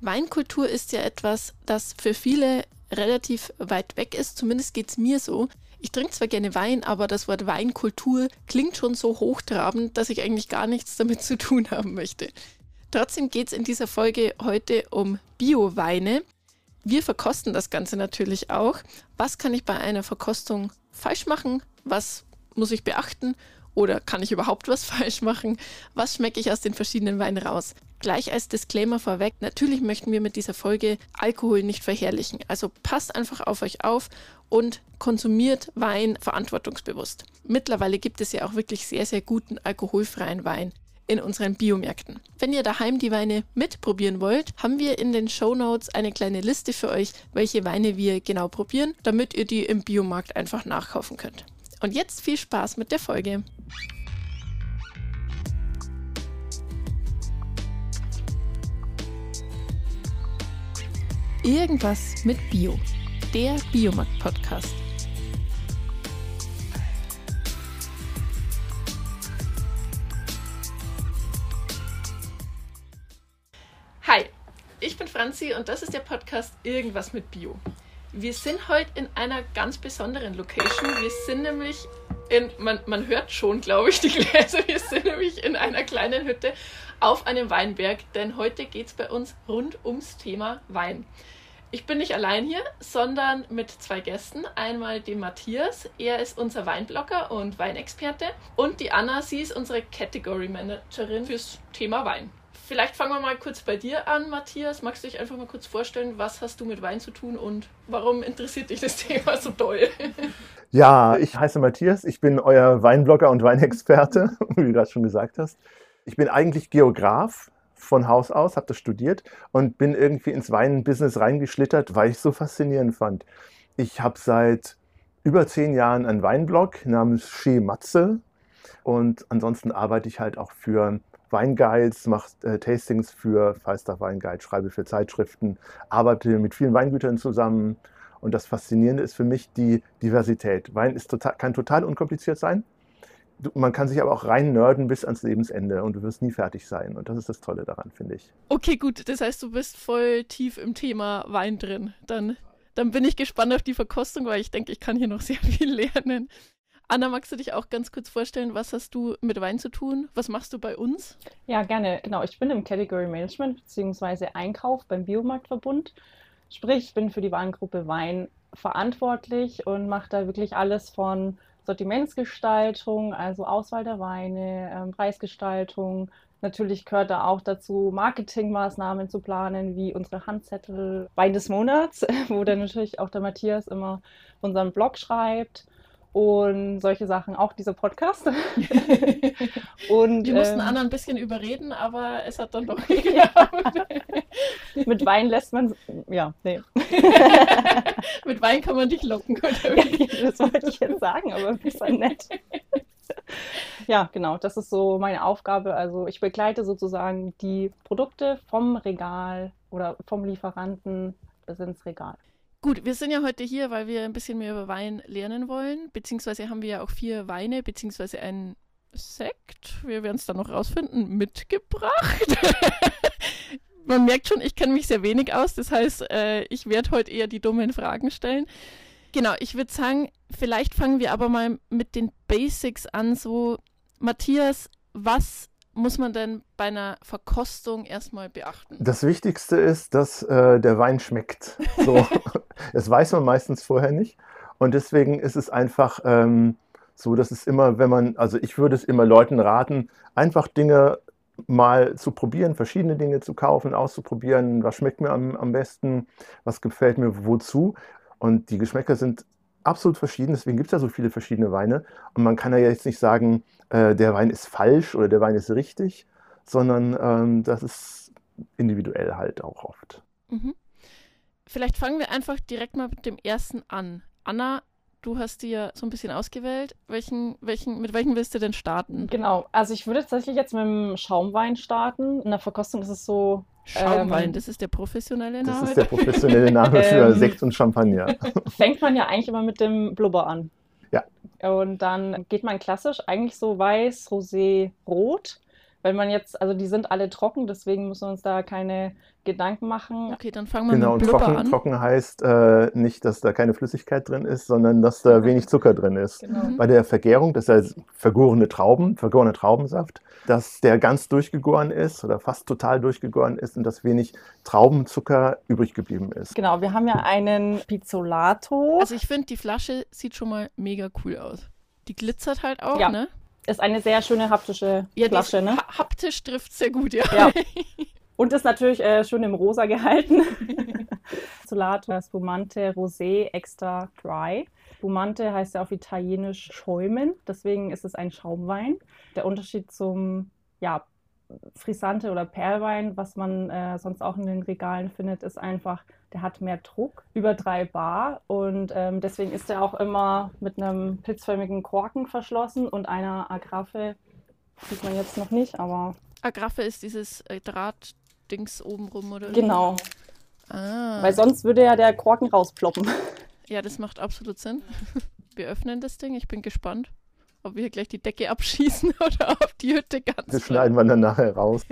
Weinkultur ist ja etwas, das für viele relativ weit weg ist. Zumindest geht es mir so. Ich trinke zwar gerne Wein, aber das Wort Weinkultur klingt schon so hochtrabend, dass ich eigentlich gar nichts damit zu tun haben möchte. Trotzdem geht es in dieser Folge heute um Bio-Weine. Wir verkosten das Ganze natürlich auch. Was kann ich bei einer Verkostung falsch machen? Was muss ich beachten? Oder kann ich überhaupt was falsch machen? Was schmecke ich aus den verschiedenen Weinen raus? Gleich als Disclaimer vorweg, natürlich möchten wir mit dieser Folge Alkohol nicht verherrlichen. Also passt einfach auf euch auf und konsumiert Wein verantwortungsbewusst. Mittlerweile gibt es ja auch wirklich sehr, sehr guten alkoholfreien Wein in unseren Biomärkten. Wenn ihr daheim die Weine mitprobieren wollt, haben wir in den Show Notes eine kleine Liste für euch, welche Weine wir genau probieren, damit ihr die im Biomarkt einfach nachkaufen könnt. Und jetzt viel Spaß mit der Folge. Irgendwas mit Bio. Der Biomarkt-Podcast. Hi, ich bin Franzi und das ist der Podcast Irgendwas mit Bio. Wir sind heute in einer ganz besonderen Location. Wir sind nämlich in, man, man hört schon, glaube ich, die Gläser. Wir sind nämlich in einer kleinen Hütte auf einem Weinberg, denn heute geht es bei uns rund ums Thema Wein. Ich bin nicht allein hier, sondern mit zwei Gästen. Einmal dem Matthias, er ist unser Weinblogger und Weinexperte. Und die Anna, sie ist unsere Category Managerin fürs Thema Wein. Vielleicht fangen wir mal kurz bei dir an, Matthias. Magst du dich einfach mal kurz vorstellen, was hast du mit Wein zu tun und warum interessiert dich das Thema so doll? Ja, ich heiße Matthias, ich bin euer Weinblogger und Weinexperte, wie du gerade schon gesagt hast. Ich bin eigentlich Geograf, von Haus aus, habe das studiert und bin irgendwie ins Weinbusiness reingeschlittert, weil ich es so faszinierend fand. Ich habe seit über zehn Jahren einen Weinblog namens Chez Matze und ansonsten arbeite ich halt auch für Weinguides, mache äh, Tastings für Falstaff Weinguide, schreibe für Zeitschriften, arbeite mit vielen Weingütern zusammen und das Faszinierende ist für mich die Diversität. Wein ist total, kann total unkompliziert sein man kann sich aber auch rein nerden bis ans Lebensende und du wirst nie fertig sein. Und das ist das Tolle daran, finde ich. Okay, gut. Das heißt, du bist voll tief im Thema Wein drin. Dann, dann bin ich gespannt auf die Verkostung, weil ich denke, ich kann hier noch sehr viel lernen. Anna, magst du dich auch ganz kurz vorstellen, was hast du mit Wein zu tun? Was machst du bei uns? Ja, gerne. Genau, ich bin im Category Management bzw. Einkauf beim Biomarktverbund. Sprich, ich bin für die Warengruppe Wein verantwortlich und mache da wirklich alles von Sortimentsgestaltung, also Auswahl der Weine, ähm, Preisgestaltung. Natürlich gehört da auch dazu, Marketingmaßnahmen zu planen, wie unsere Handzettel Wein des Monats, wo dann natürlich auch der Matthias immer unseren Blog schreibt und solche Sachen, auch dieser Podcast. und, Wir mussten ähm, Anna ein bisschen überreden, aber es hat dann doch geklappt. Mit Wein lässt man, ja, nee. Mit Wein kann man dich locken. ja, das wollte ich jetzt sagen, aber bist dann nett. ja, genau, das ist so meine Aufgabe. Also ich begleite sozusagen die Produkte vom Regal oder vom Lieferanten bis ins Regal. Gut, wir sind ja heute hier, weil wir ein bisschen mehr über Wein lernen wollen. Beziehungsweise haben wir ja auch vier Weine, beziehungsweise einen Sekt, wir werden es dann noch rausfinden, mitgebracht. Man merkt schon, ich kenne mich sehr wenig aus. Das heißt, äh, ich werde heute eher die dummen Fragen stellen. Genau, ich würde sagen, vielleicht fangen wir aber mal mit den Basics an. So, Matthias, was muss man denn bei einer Verkostung erstmal beachten? Das Wichtigste ist, dass äh, der Wein schmeckt. So, das weiß man meistens vorher nicht. Und deswegen ist es einfach ähm, so, dass es immer, wenn man, also ich würde es immer Leuten raten, einfach Dinge mal zu probieren, verschiedene Dinge zu kaufen, auszuprobieren, was schmeckt mir am, am besten, was gefällt mir wozu. Und die Geschmäcker sind absolut verschieden, deswegen gibt es ja so viele verschiedene Weine. Und man kann ja jetzt nicht sagen, äh, der Wein ist falsch oder der Wein ist richtig, sondern ähm, das ist individuell halt auch oft. Mhm. Vielleicht fangen wir einfach direkt mal mit dem ersten an. Anna, du hast dir so ein bisschen ausgewählt. Welchen, welchen, mit welchem willst du denn starten? Genau, also ich würde tatsächlich jetzt mit dem Schaumwein starten. In der Verkostung ist es so. Schaumwein, ähm, das ist der professionelle Name. Das ist der professionelle Name für ähm, Sekt und Champagner. Fängt man ja eigentlich immer mit dem Blubber an. Und dann geht man klassisch eigentlich so weiß, rosé, rot Weil man jetzt, also die sind alle trocken, deswegen müssen wir uns da keine Gedanken machen. Okay, dann fangen wir Genau, mit Blubber trocken, an. trocken heißt äh, nicht, dass da keine Flüssigkeit drin ist, sondern dass da wenig Zucker drin ist. Genau. Mhm. Bei der Vergärung, das heißt vergorene Trauben, vergorener Traubensaft, dass der ganz durchgegoren ist oder fast total durchgegoren ist und dass wenig Traubenzucker übrig geblieben ist. Genau, wir haben ja einen Pizzolato. Also ich finde, die Flasche sieht schon mal mega cool aus. Die glitzert halt auch, Ja. ne? Ist eine sehr schöne haptische Ja, Flasche, ne? ha haptisch trifft sehr gut, ja. Ja. Und ist natürlich äh, schön im Rosa gehalten. Pizzolato Spumante Rosé Extra Dry. Spumante heißt ja auf Italienisch schäumen, deswegen ist es ein Schaumwein. Der Unterschied zum ja, Frisante oder Perlwein, was man äh, sonst auch in den Regalen findet, ist einfach, der hat mehr Druck, über drei Bar und ähm, deswegen ist er auch immer mit einem pilzförmigen Korken verschlossen und einer Agraffe, sieht man jetzt noch nicht, aber Agraffe ist dieses äh, Drahtdings oben rum, oder? genau. Ah. Weil sonst würde ja der Korken rausploppen. Ja, das macht absolut Sinn. Wir öffnen das Ding. Ich bin gespannt, ob wir hier gleich die Decke abschießen oder ob die Hütte ganz Das schneiden wir dann nachher raus.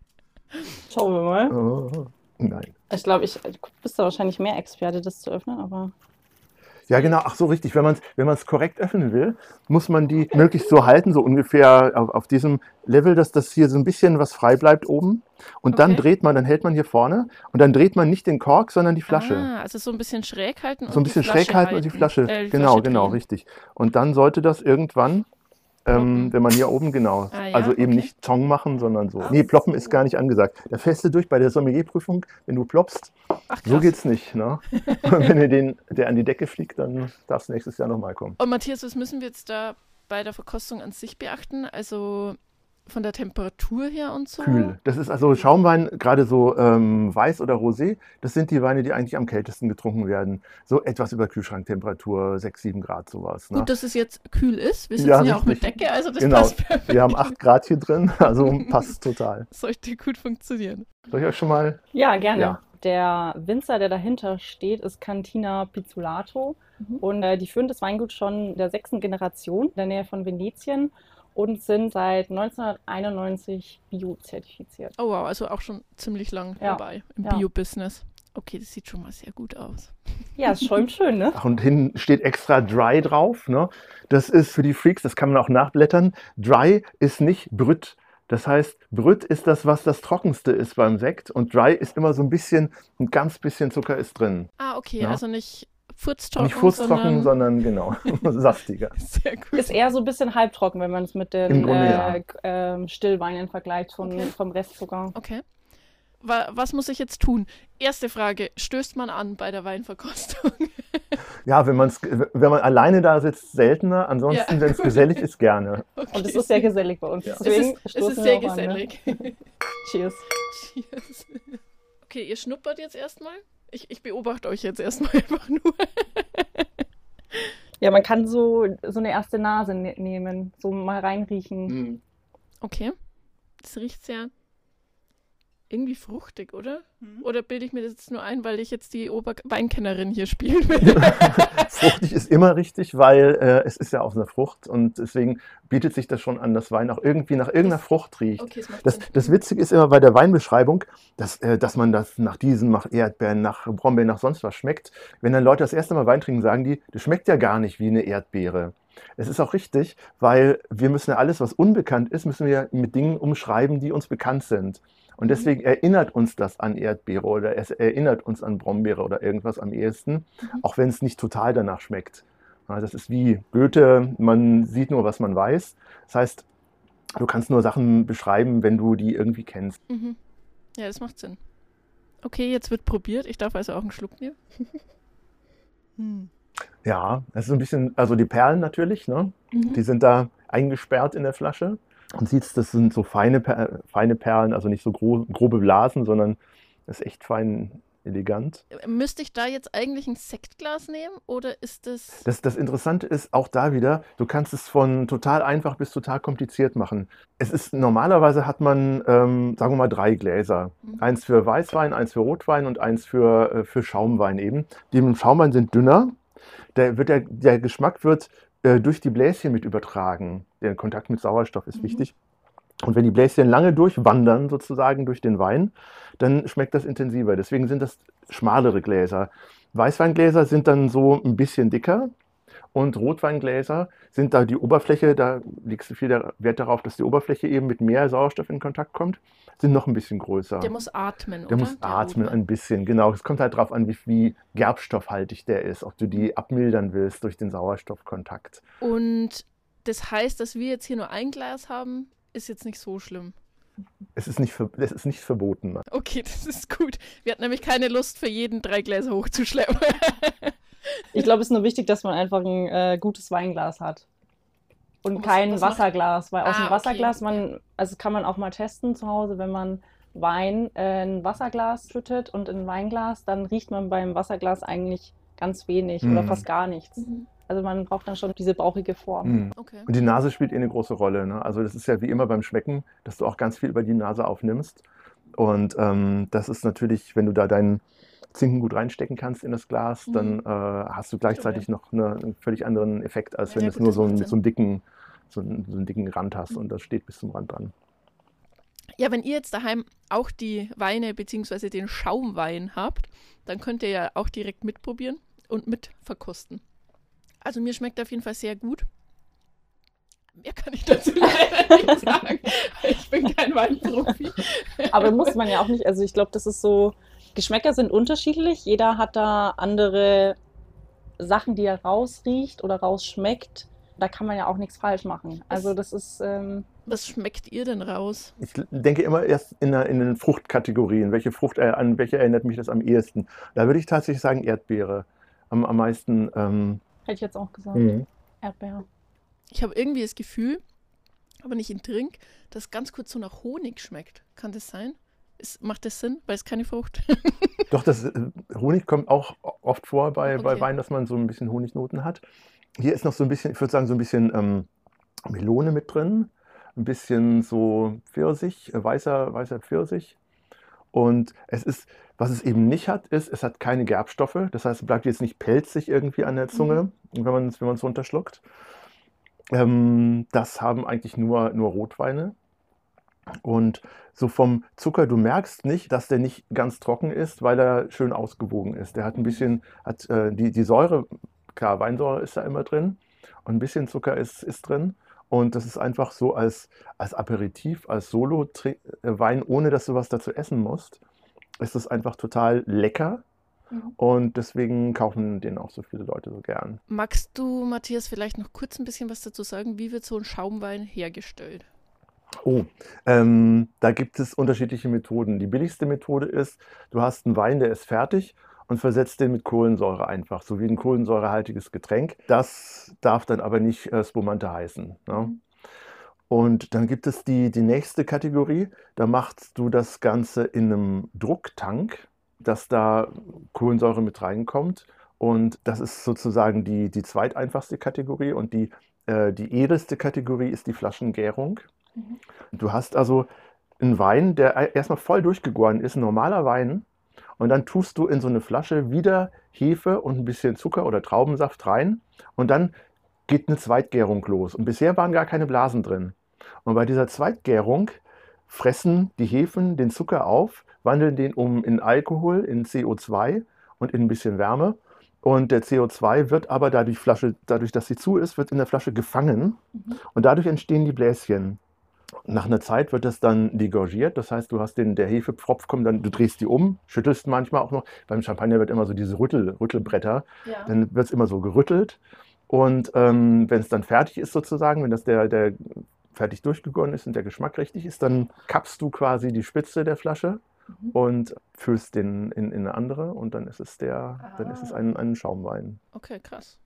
Schauen wir mal. Oh, nein. Ich glaube, ich du bist da wahrscheinlich mehr Experte, das zu öffnen, aber. Ja, genau. Ach so, richtig. Wenn man es wenn man's korrekt öffnen will, muss man die möglichst so halten, so ungefähr auf, auf diesem Level, dass das hier so ein bisschen was frei bleibt oben. Und dann Okay. dreht man, dann hält man hier vorne und dann dreht man nicht den Kork, sondern die Flasche. Ah, also so ein bisschen schräg halten so ein bisschen schräg halten und die Flasche. Äh, die genau, Flasche genau, richtig. Und dann sollte das irgendwann, ähm, wenn man hier oben, genau, Ah, ja, also eben okay. nicht Tong machen, sondern so. Nee, ploppen ist gar nicht angesagt. Da fällst du durch bei der Sommelierprüfung, wenn du ploppst, Ach, so geht's nicht. Ne? Und wenn du den, der an die Decke fliegt, dann darfst du nächstes Jahr nochmal kommen. Und Matthias, was müssen wir jetzt da bei der Verkostung an sich beachten? Also von der Temperatur her und so? Kühl. Das ist also Schaumwein, gerade so ähm, Weiß oder Rosé, das sind die Weine, die eigentlich am kältesten getrunken werden. So etwas über Kühlschranktemperatur, 6, 7 Grad sowas. Ne? Gut, dass es jetzt kühl ist. Wir sitzen Ja, ja, auch mit. Decke, also das Genau. passt perfekt. Wir haben 8 Grad hier drin, also passt total. Sollte gut funktionieren. Soll ich euch schon mal Ja, gerne. Ja. Der Winzer, der dahinter steht, ist Cantina Pizzolato. Mhm. Und äh, die führen das Weingut schon der sechsten Generation in der Nähe von Venetien und sind seit 1991 bio-zertifiziert. Oh wow, also auch schon ziemlich lang Ja. dabei im Ja. Bio-Business. Okay, das sieht schon mal sehr gut aus. Ja, es schäumt schön, ne? Ach, und hinten steht extra Dry drauf. Ne? Das ist für die Freaks, das kann man auch nachblättern. Dry ist nicht Brüt. Das heißt, Brüt ist das, was das Trockenste ist beim Sekt. Und Dry ist immer so ein bisschen, ein ganz bisschen Zucker ist drin. Ah, okay, Ja. also nicht furztrocken, nicht furztrocken, sondern sondern genau, saftiger. sehr gut. Ist eher so ein bisschen halbtrocken, wenn man es mit den Grunde ja. äh, Stillweinen vergleicht von, Okay. vom Restzucker. Okay. Wa was muss ich jetzt tun? Erste Frage, stößt man an bei der Weinverkostung? Ja, wenn, man's, wenn man alleine da sitzt, seltener. Ansonsten, Ja. wenn es gesellig ist, gerne. Okay. Und es ist sehr gesellig bei uns. Ja. es Deswegen ist, es ist sehr auch an, ne? gesellig. Cheers. Cheers. Okay, ihr schnuppert jetzt erstmal. Ich, ich beobachte euch jetzt erstmal einfach nur. Ja, man kann so, so eine erste Nase ne nehmen, so mal reinriechen. Okay. Das riecht sehr irgendwie fruchtig, oder? Oder bilde ich mir das jetzt nur ein, weil ich jetzt die Oberweinkennerin hier spielen will? Fruchtig ist immer richtig, weil äh, es ist ja aus einer Frucht und deswegen bietet sich das schon an, dass Wein auch irgendwie nach irgendeiner Frucht riecht. Okay, Das, Sinn. das Witzige ist immer bei der Weinbeschreibung, dass, äh, dass man das nach diesen, nach Erdbeeren, nach Brombeeren, nach sonst was schmeckt. Wenn dann Leute das erste Mal Wein trinken, sagen die, das schmeckt ja gar nicht wie eine Erdbeere. Es ist auch richtig, weil wir müssen ja alles, was unbekannt ist, müssen wir mit Dingen umschreiben, die uns bekannt sind. Und deswegen erinnert uns das an Erdbeere oder es erinnert uns an Brombeere oder irgendwas am ehesten, auch wenn es nicht total danach schmeckt. Das ist wie Goethe, man sieht nur, was man weiß. Das heißt, du kannst nur Sachen beschreiben, wenn du die irgendwie kennst. Mhm. Ja, das macht Sinn. Okay, jetzt wird probiert. Ich darf also auch einen Schluck nehmen. hm. Ja, das ist so ein bisschen, also die Perlen natürlich, ne? Mhm. die sind da eingesperrt in der Flasche. Und siehst, das sind so feine, Per- feine Perlen, also nicht so gro grobe Blasen, sondern das ist echt fein elegant. Müsste ich da jetzt eigentlich ein Sektglas nehmen oder ist das. Das, das Interessante ist auch da wieder, du kannst es von total einfach bis total kompliziert machen. Es ist normalerweise hat man, ähm, sagen wir mal, drei Gläser. Mhm. Eins für Weißwein, eins für Rotwein und eins für, äh, für Schaumwein eben. Die im Schaumwein sind dünner. Der, wird der, der Geschmack wird äh, durch die Bläschen mit übertragen. Der Kontakt mit Sauerstoff ist Mhm. wichtig. Und wenn die Bläschen lange durchwandern, sozusagen durch den Wein, dann schmeckt das intensiver. Deswegen sind das schmalere Gläser. Weißweingläser sind dann so ein bisschen dicker und Rotweingläser sind da die Oberfläche, da legst du viel Wert darauf, dass die Oberfläche eben mit mehr Sauerstoff in Kontakt kommt, sind noch ein bisschen größer. Der muss atmen, Der muss Der atmen Rotwein. ein bisschen, genau. Es kommt halt darauf an, wie, wie gerbstoffhaltig der ist, ob du die abmildern willst durch den Sauerstoffkontakt. Und das heißt, dass wir jetzt hier nur ein Glas haben, ist jetzt nicht so schlimm. Es ist nicht, es ist nicht verboten. ne? Okay, das ist gut. Wir hatten nämlich keine Lust, für jeden drei Gläser hochzuschleppen. Ich glaube, es ist nur wichtig, dass man einfach ein äh, gutes Weinglas hat. Und Was- kein was macht- Wasserglas, weil aus Ah, dem okay. Wasserglas, man, also kann man auch mal testen zu Hause, wenn man Wein äh, in ein Wasserglas schüttet und in ein Weinglas, dann riecht man beim Wasserglas eigentlich ganz wenig oder Mhm. fast gar nichts. Also man braucht dann schon diese bauchige Form. Mhm. Okay. Und die Nase spielt eh eine große Rolle. Ne? Also das ist ja wie immer beim Schmecken, dass du auch ganz viel über die Nase aufnimmst. Und ähm, das ist natürlich, wenn du da deinen Zinken gut reinstecken kannst in das Glas, Mhm. dann äh, hast du gleichzeitig noch eine, einen völlig anderen Effekt, als wenn Ja, du gut, nur so einen, so, einen dicken, so, einen, so einen dicken Rand hast und das steht bis zum Rand dran. Ja, wenn ihr jetzt daheim auch die Weine bzw. den Schaumwein habt, dann könnt ihr ja auch direkt mitprobieren und mit verkosten. Also mir schmeckt auf jeden Fall sehr gut. Mehr kann ich dazu leider nicht sagen. Ich bin kein Weinprofi. Aber muss man ja auch nicht, also ich glaube, das ist so, Geschmäcker sind unterschiedlich. Jeder hat da andere Sachen, die er rausriecht oder rausschmeckt. Da kann man ja auch nichts falsch machen. Also das ist, ähm, Was schmeckt ihr denn raus? Ich denke immer erst in, der, in den Fruchtkategorien. Welche Frucht, äh, an welche erinnert mich das am ehesten? Da würde ich tatsächlich sagen Erdbeere. Am, am meisten. Ähm, hätte ich jetzt auch gesagt, mhm. Erdbeere. Ich habe irgendwie das Gefühl, wenn ich ihn trinke, dass ganz kurz so nach Honig schmeckt. Kann das sein? Ist, macht das Sinn? Weil es keine Frucht. Doch, das äh, Honig kommt auch oft vor bei, bei Okay. Wein, dass man so ein bisschen Honignoten hat. Hier ist noch so ein bisschen, ich würde sagen, so ein bisschen ähm, Melone mit drin, ein bisschen so Pfirsich, äh, weißer, weißer Pfirsich. Und es ist, was es eben nicht hat, ist, es hat keine Gerbstoffe. Das heißt, es bleibt jetzt nicht pelzig irgendwie an der Zunge, wenn man es wenn runterschluckt. Ähm, das haben eigentlich nur, nur Rotweine. Und so vom Zucker, du merkst nicht, dass der nicht ganz trocken ist, weil er schön ausgewogen ist. Der hat ein bisschen, hat äh, die, die Säure, klar, Weinsäure ist da immer drin und ein bisschen Zucker ist, ist drin. Und das ist einfach so als, als Aperitif, als Solo-Wein, ohne dass du was dazu essen musst, ist es einfach total lecker. Mhm. Und deswegen kaufen den auch so viele Leute so gern. Magst du, Matthias, vielleicht noch kurz ein bisschen was dazu sagen? Wie wird so ein Schaumwein hergestellt? Oh, ähm, da gibt es unterschiedliche Methoden. Die billigste Methode ist, du hast einen Wein, der ist fertig und versetzt den mit Kohlensäure einfach, so wie ein kohlensäurehaltiges Getränk. Das darf dann aber nicht äh, Spumante heißen. Ne? Und dann gibt es die, die nächste Kategorie, da machst du das Ganze in einem Drucktank, dass da Kohlensäure mit reinkommt. Und das ist sozusagen die, die zweiteinfachste Kategorie. Und die, äh, die edelste Kategorie ist die Flaschengärung. Du hast also einen Wein, der erstmal voll durchgegoren ist, ein normaler Wein. Und dann tust du in so eine Flasche wieder Hefe und ein bisschen Zucker oder Traubensaft rein. Und dann geht eine Zweitgärung los. Und bisher waren gar keine Blasen drin. Und bei dieser Zweitgärung fressen die Hefen den Zucker auf, wandeln den um in Alkohol, in CO2 und in ein bisschen Wärme. Und der CO2 wird aber dadurch, Flasche, dadurch, dass sie zu ist, wird in der Flasche gefangen. Mhm. Und dadurch entstehen die Bläschen. Nach einer Zeit wird das dann degorgiert, das heißt, du hast den, der Hefepfropf kommt dann, du drehst die um, schüttelst manchmal auch noch. Beim Champagner wird immer so diese Rüttel, Rüttelbretter, Ja. dann wird es immer so gerüttelt. Und ähm, wenn es dann fertig ist sozusagen, wenn das der, der fertig durchgegoren ist und der Geschmack richtig ist, dann kappst du quasi die Spitze der Flasche Mhm. und füllst den in, in eine andere und dann ist es der, dann ist es ein, ein Schaumwein. Okay, krass.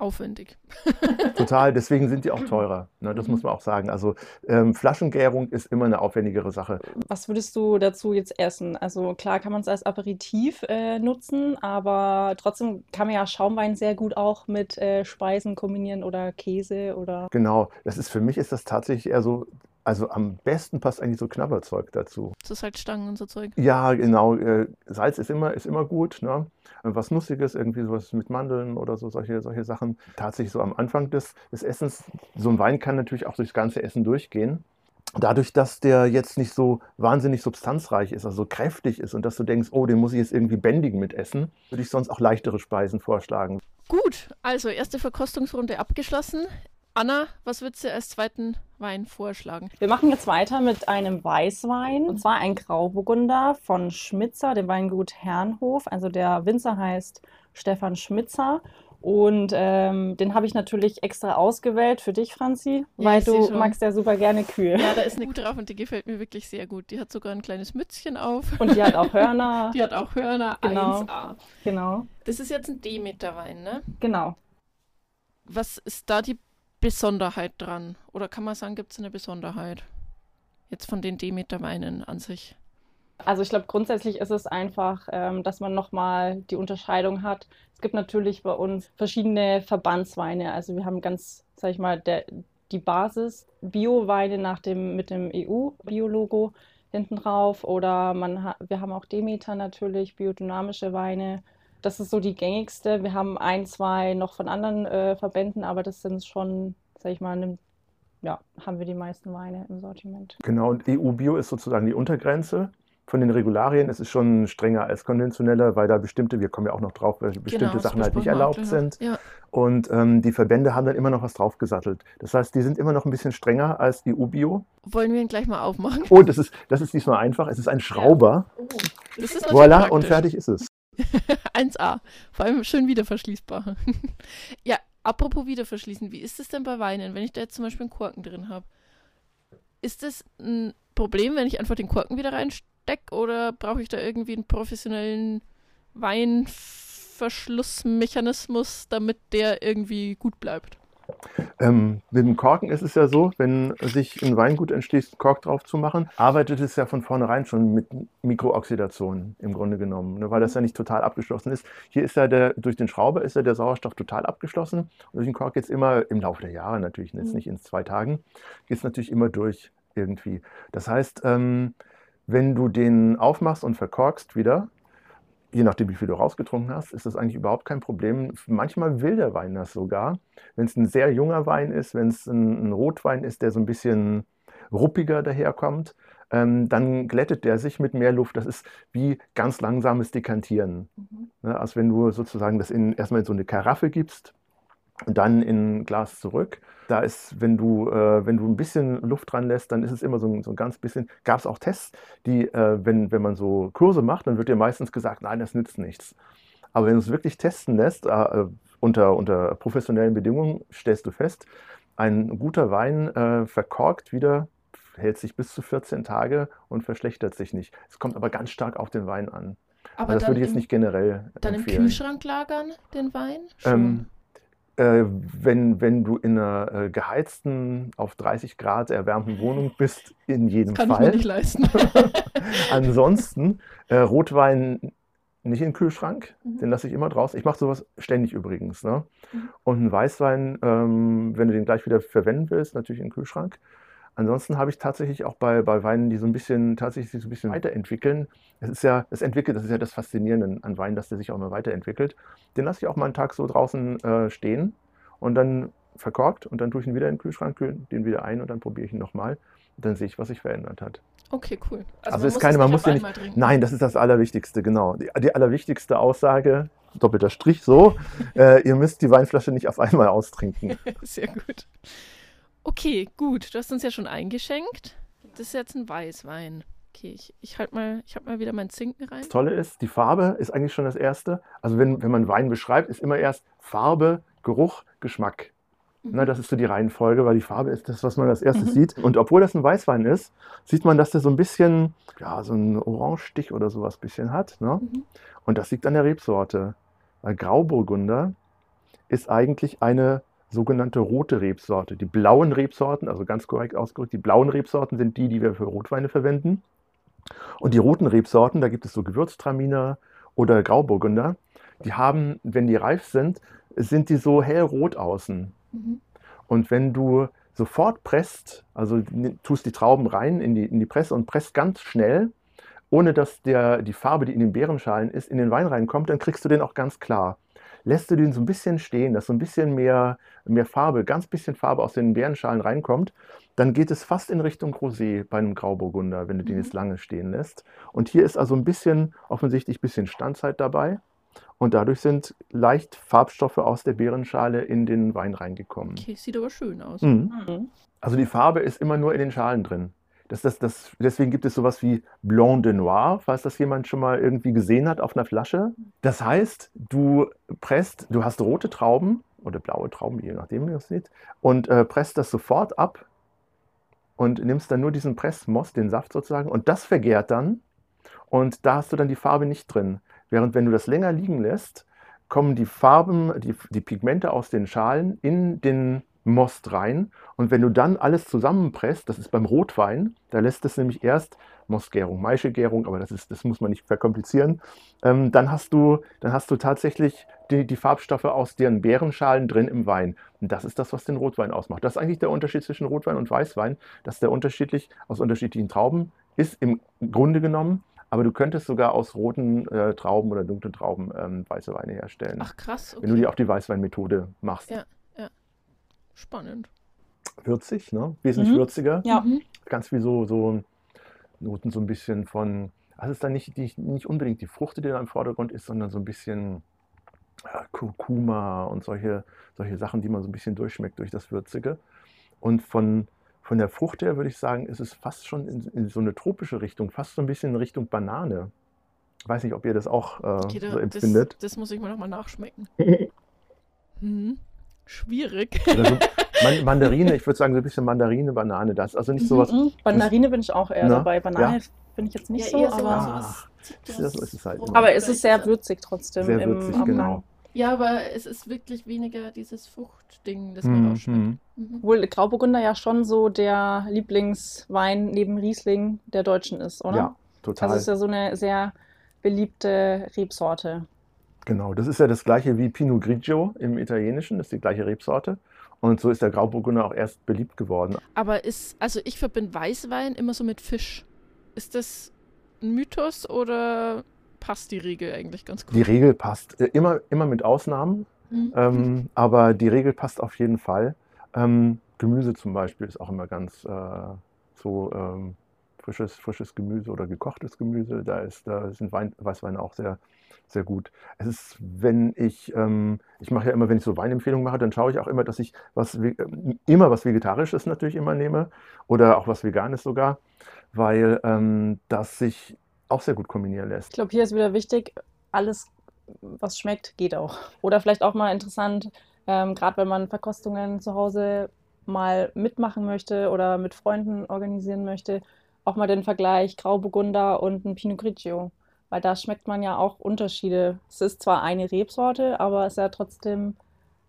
Aufwendig. Total, deswegen sind die auch teurer. Ne, das muss man auch sagen. Also ähm, Flaschengärung ist immer eine aufwendigere Sache. Was würdest du dazu jetzt essen? Also klar kann man es als Aperitif äh, nutzen, aber trotzdem kann man ja Schaumwein sehr gut auch mit äh, Speisen kombinieren oder Käse oder Genau, das ist für mich ist das tatsächlich eher so, also am besten passt eigentlich so Knabberzeug dazu. So Salzstangen und so Zeug. Ja, genau. Äh, Salz ist immer, ist immer gut. Ne? Was Nussiges, irgendwie sowas mit Mandeln oder so, solche, solche Sachen. Tatsächlich so am Anfang des, des Essens. So ein Wein kann natürlich auch durchs ganze Essen durchgehen. dadurch, dass der jetzt nicht so wahnsinnig substanzreich ist, also kräftig ist und dass du denkst, oh, den muss ich jetzt irgendwie bändigen mit Essen, würde ich sonst auch leichtere Speisen vorschlagen. Gut, also erste Verkostungsrunde abgeschlossen. Anna, was würdest du als zweiten Wein vorschlagen? Wir machen jetzt weiter mit einem Weißwein, und zwar ein Grauburgunder von Schmitzer, dem Weingut Herrenhof. Also der Winzer heißt Stefan Schmitzer und ähm, den habe ich natürlich extra ausgewählt für dich, Franzi, ja, weil du magst ja super gerne kühl. Ja, da ist eine gute drauf und die gefällt mir wirklich sehr gut. Die hat sogar ein kleines Mützchen auf. Und die hat auch Hörner. Die hat auch Hörner. Genau. 1A. Genau. Das ist jetzt ein Demeter-Wein, ne? Genau. Was ist da die Besonderheit dran? Oder kann man sagen, gibt es eine Besonderheit? Jetzt von den Demeter-Weinen an sich. Also ich glaube, grundsätzlich ist es einfach, ähm, dass man nochmal die Unterscheidung hat. Es gibt natürlich bei uns verschiedene Verbandsweine. Also wir haben ganz, sag ich mal, der, die Basis Bio-Weine nach dem, mit dem EU-Bio-Logo hinten drauf. Oder man wir haben auch Demeter natürlich, biodynamische Weine. Das ist so die gängigste. Wir haben ein, zwei noch von anderen äh, Verbänden, aber das sind schon, sag ich mal, eine ja, haben wir die meisten Weine im Sortiment. Genau, und EU-Bio ist sozusagen die Untergrenze von den Regularien ist es schon strenger als konventioneller, weil da bestimmte, wir kommen ja auch noch drauf, weil bestimmte genau, Sachen halt nicht erlaubt sind. Ja. Und ähm, die Verbände haben dann immer noch was draufgesattelt. Das heißt, die sind immer noch ein bisschen strenger als die EU-Bio. Wollen wir ihn gleich mal aufmachen? Oh, das ist, das ist diesmal einfach. Es ist ein Schrauber. Ja. Oh, das ist voilà, praktisch. und fertig ist es. 1A. Vor allem schön wiederverschließbar. ja, apropos wiederverschließen, wie ist es denn bei Weinen, wenn ich da jetzt zum Beispiel einen Korken drin habe? Ist das ein Problem, wenn ich einfach den Korken wieder reinstecke? Oder brauche ich da irgendwie einen professionellen Weinverschlussmechanismus, damit der irgendwie gut bleibt? Ähm, mit dem Korken ist es ja so, wenn sich ein Weingut entschließt, Kork drauf zu machen, arbeitet es ja von vornherein schon mit Mikrooxidation im Grunde genommen, ne, weil das ja nicht total abgeschlossen ist. Hier ist ja der, durch den Schrauber ist ja der Sauerstoff total abgeschlossen und durch den Kork geht es immer im Laufe der Jahre natürlich, jetzt mhm. nicht in zwei Tagen, geht es natürlich immer durch irgendwie. Das heißt, ähm, wenn du den aufmachst und verkorkst wieder, je nachdem, wie viel du rausgetrunken hast, ist das eigentlich überhaupt kein Problem. Manchmal will der Wein das sogar. Wenn es ein sehr junger Wein ist, wenn es ein, ein, Rotwein ist, der so ein bisschen ruppiger daherkommt, ähm, dann glättet der sich mit mehr Luft. Das ist wie ganz langsames Dekantieren. Mhm. Ne, als wenn du sozusagen das in, erstmal in so eine Karaffe gibst und dann in ein Glas zurück. Da ist, wenn du, äh, wenn du ein bisschen Luft dran lässt, dann ist es immer so ein, so ein ganz bisschen. Gab es auch Tests, die, äh, wenn, wenn man so Kurse macht, dann wird dir meistens gesagt, nein, das nützt nichts. Aber wenn du es wirklich testen lässt, äh, unter, unter professionellen Bedingungen, stellst du fest, ein guter Wein äh, verkorkt wieder, hält sich bis zu 14 Tage und verschlechtert sich nicht. Es kommt aber ganz stark auf den Wein an. Aber also das würde ich jetzt nicht generell. Dann empfehlen. im Kühlschrank lagern, den Wein? Ähm, äh, wenn, wenn du in einer äh, geheizten, auf 30 Grad erwärmten Wohnung bist, in jedem Kann Fall. Kann ich mir nicht leisten. Ansonsten äh, Rotwein nicht in den Kühlschrank, mhm. den lasse ich immer draußen. Ich mache sowas ständig übrigens. Ne? Mhm. Und ein Weißwein, ähm, wenn du den gleich wieder verwenden willst, natürlich in den Kühlschrank. Ansonsten habe ich tatsächlich auch bei, bei Weinen, die so ein bisschen tatsächlich sich so ein bisschen weiterentwickeln. Es ist ja, es entwickelt, das ist ja das Faszinierende an Wein, dass der sich auch mal weiterentwickelt. Den lasse ich auch mal einen Tag so draußen äh, stehen und dann verkorkt und dann tue ich ihn wieder in den Kühlschrank, kühle den wieder ein und dann probiere ich ihn nochmal. Und dann sehe ich, was sich verändert hat. Okay, cool. Also, also ist keine, man muss ja nicht. Trinken. Nein, das ist das Allerwichtigste, genau. Die, die allerwichtigste Aussage, doppelter Strich so, äh, ihr müsst die Weinflasche nicht auf einmal austrinken. Sehr gut. Okay, gut. Du hast uns ja schon eingeschenkt. Das ist jetzt ein Weißwein. Okay, ich, ich halt mal, ich habe mal wieder meinen Zinken rein. Das Tolle ist, die Farbe ist eigentlich schon das Erste. Also wenn, wenn man Wein beschreibt, ist immer erst Farbe, Geruch, Geschmack. Mhm. Na, das ist so die Reihenfolge, weil die Farbe ist das, was man als erstes mhm. sieht. Und obwohl das ein Weißwein ist, sieht man, dass der so ein bisschen, ja, so einen Orangestich oder sowas bisschen hat. Ne? Mhm. Und das liegt an der Rebsorte. Weil Grauburgunder ist eigentlich eine sogenannte rote Rebsorte. Die blauen Rebsorten, also ganz korrekt ausgedrückt, die blauen Rebsorten sind die, die wir für Rotweine verwenden. Und die roten Rebsorten, da gibt es so Gewürztraminer oder Grauburgunder, die haben, wenn die reif sind, sind die so hellrot außen. Mhm. Und wenn du sofort presst, also tust die Trauben rein in die, in die Presse und presst ganz schnell, ohne dass der, die Farbe, die in den Beerenschalen ist, in den Wein reinkommt, dann kriegst du den auch ganz klar lässt du den so ein bisschen stehen, dass so ein bisschen mehr, mehr Farbe, ganz bisschen Farbe aus den Beerenschalen reinkommt, dann geht es fast in Richtung Rosé bei einem Grauburgunder, wenn du den Mhm. jetzt lange stehen lässt. Und hier ist also ein bisschen, offensichtlich ein bisschen Standzeit dabei. Und dadurch sind leicht Farbstoffe aus der Beerenschale in den Wein reingekommen. Okay, sieht aber schön aus. Mhm. Mhm. Also die Farbe ist immer nur in den Schalen drin. Das, das, das, deswegen gibt es sowas wie Blanc de Noir, falls das jemand schon mal irgendwie gesehen hat auf einer Flasche. Das heißt, du presst, du hast rote Trauben oder blaue Trauben, je nachdem, wie ihr das seht, und äh, presst das sofort ab und nimmst dann nur diesen Pressmost, den Saft sozusagen, und das vergärt dann. Und da hast du dann die Farbe nicht drin. Während wenn du das länger liegen lässt, kommen die Farben, die, die Pigmente aus den Schalen in den Most rein. Und wenn du dann alles zusammenpresst, das ist beim Rotwein, da lässt es nämlich erst Mostgärung, Maischegärung, aber das, ist, das muss man nicht verkomplizieren, ähm, dann, hast du, dann hast du tatsächlich die, die Farbstoffe aus deren Beerenschalen drin im Wein. Und das ist das, was den Rotwein ausmacht. Das ist eigentlich der Unterschied zwischen Rotwein und Weißwein, dass der unterschiedlich aus unterschiedlichen Trauben ist im Grunde genommen. Aber du könntest sogar aus roten äh, Trauben oder dunklen Trauben ähm, weiße Weine herstellen, Ach krass, okay. wenn du die auf die Weißweinmethode machst. Ja. Spannend. Würzig, ne? wesentlich Mhm. würziger. Ja. Mhm. Ganz wie so, so Noten so ein bisschen von, also es ist dann nicht, die, nicht unbedingt die Frucht, die da im Vordergrund ist, sondern so ein bisschen ja, Kurkuma und solche, solche Sachen, die man so ein bisschen durchschmeckt durch das Würzige. Und von, von der Frucht her würde ich sagen, ist es fast schon in, in so eine tropische Richtung, fast so ein bisschen in Richtung Banane. Ich weiß nicht, ob ihr das auch äh, Okay, so da, das, empfindet. das muss ich mir nochmal nachschmecken. Hm. Schwierig. Oder so Man Mandarine, ich würde sagen, so ein bisschen Mandarine, Banane, das. Also nicht sowas. Mhm. Mandarine bin ich auch eher Na, dabei. Banane ja. bin ich jetzt nicht Ja, so, aber, Ah, Zitrus- so ist es halt immer. aber es ist sehr würzig trotzdem. Sehr im würzig, Abgang. genau. Ja, aber es ist wirklich weniger dieses Fruchtding, das man Mhm. rausschmeckt. Mhm. Obwohl Grauburgunder ja schon so der Lieblingswein neben Riesling der Deutschen ist, oder? Ja, total. Also es ist ja so eine sehr beliebte Rebsorte. Genau, das ist ja das gleiche wie Pinot Grigio im Italienischen, das ist die gleiche Rebsorte. Und so ist der Grauburgunder auch erst beliebt geworden. Aber ist, also ich verbinde Weißwein immer so mit Fisch. Ist das ein Mythos oder passt die Regel eigentlich ganz gut? Die Regel passt, äh, immer, immer mit Ausnahmen, Mhm. ähm, aber die Regel passt auf jeden Fall. Ähm, Gemüse zum Beispiel ist auch immer ganz äh, so ähm, frisches, frisches Gemüse oder gekochtes Gemüse. Da, ist, da sind Wein, Weißweine auch sehr, sehr gut. Es ist, wenn ich, ähm, ich mache ja immer, wenn ich so Weinempfehlungen mache, dann schaue ich auch immer, dass ich was, ähm, immer was Vegetarisches natürlich immer nehme oder auch was Veganes sogar, weil ähm, das sich auch sehr gut kombinieren lässt. Ich glaube, hier ist wieder wichtig, alles, was schmeckt, geht auch. Oder vielleicht auch mal interessant, ähm, gerade wenn man Verkostungen zu Hause mal mitmachen möchte oder mit Freunden organisieren möchte, auch mal den Vergleich Grauburgunder und ein Pinot Grigio. Weil da schmeckt man ja auch Unterschiede. Es ist zwar eine Rebsorte, aber es ist ja trotzdem